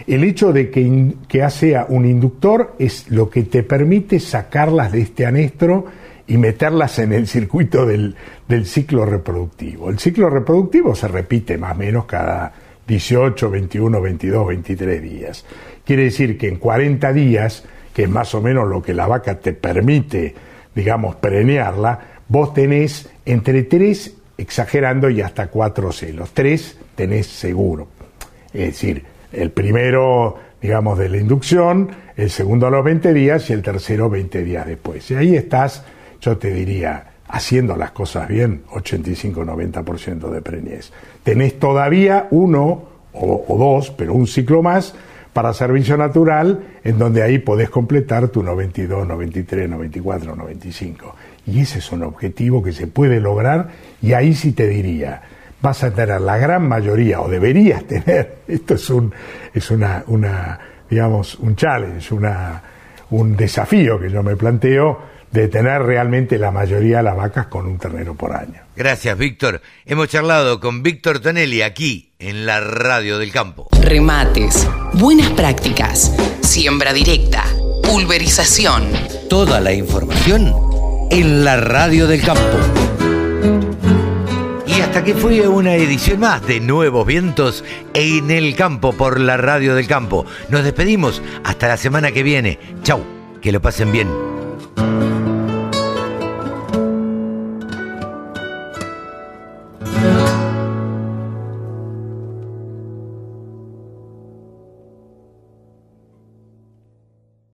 el hecho de que, que sea un inductor es lo que te permite sacarlas de este anestro y meterlas en el circuito del, del ciclo reproductivo. El ciclo reproductivo se repite más o menos cada 18, 21, 22, 23 días. Quiere decir que en 40 días, que es más o menos lo que la vaca te permite, digamos, preñarla, vos tenés entre 3, exagerando, y hasta 4 celos. 3 tenés seguro. Es decir, el primero, digamos, de la inducción, el segundo a los 20 días y el tercero 20 días después. Y ahí estás, yo te diría, haciendo las cosas bien, 85-90% de preñez. Tenés todavía uno o, dos, pero un ciclo más para servicio natural, en donde ahí podés completar tu 92, 93, 94, 95. Y ese es un objetivo que se puede lograr y ahí sí te diría, vas a tener la gran mayoría, o deberías tener, esto es un, es una, una digamos, un challenge, una, un desafío que yo me planteo, de tener realmente la mayoría de las vacas con un ternero por año. Gracias, Víctor. Hemos charlado con Víctor Tonelli aquí en la Radio del Campo. Remates, buenas prácticas, siembra directa, pulverización. Toda la información en la Radio del Campo. Y hasta que fue una edición más de Nuevos Vientos en el Campo por la Radio del Campo. Nos despedimos hasta la semana que viene. Chau, que lo pasen bien.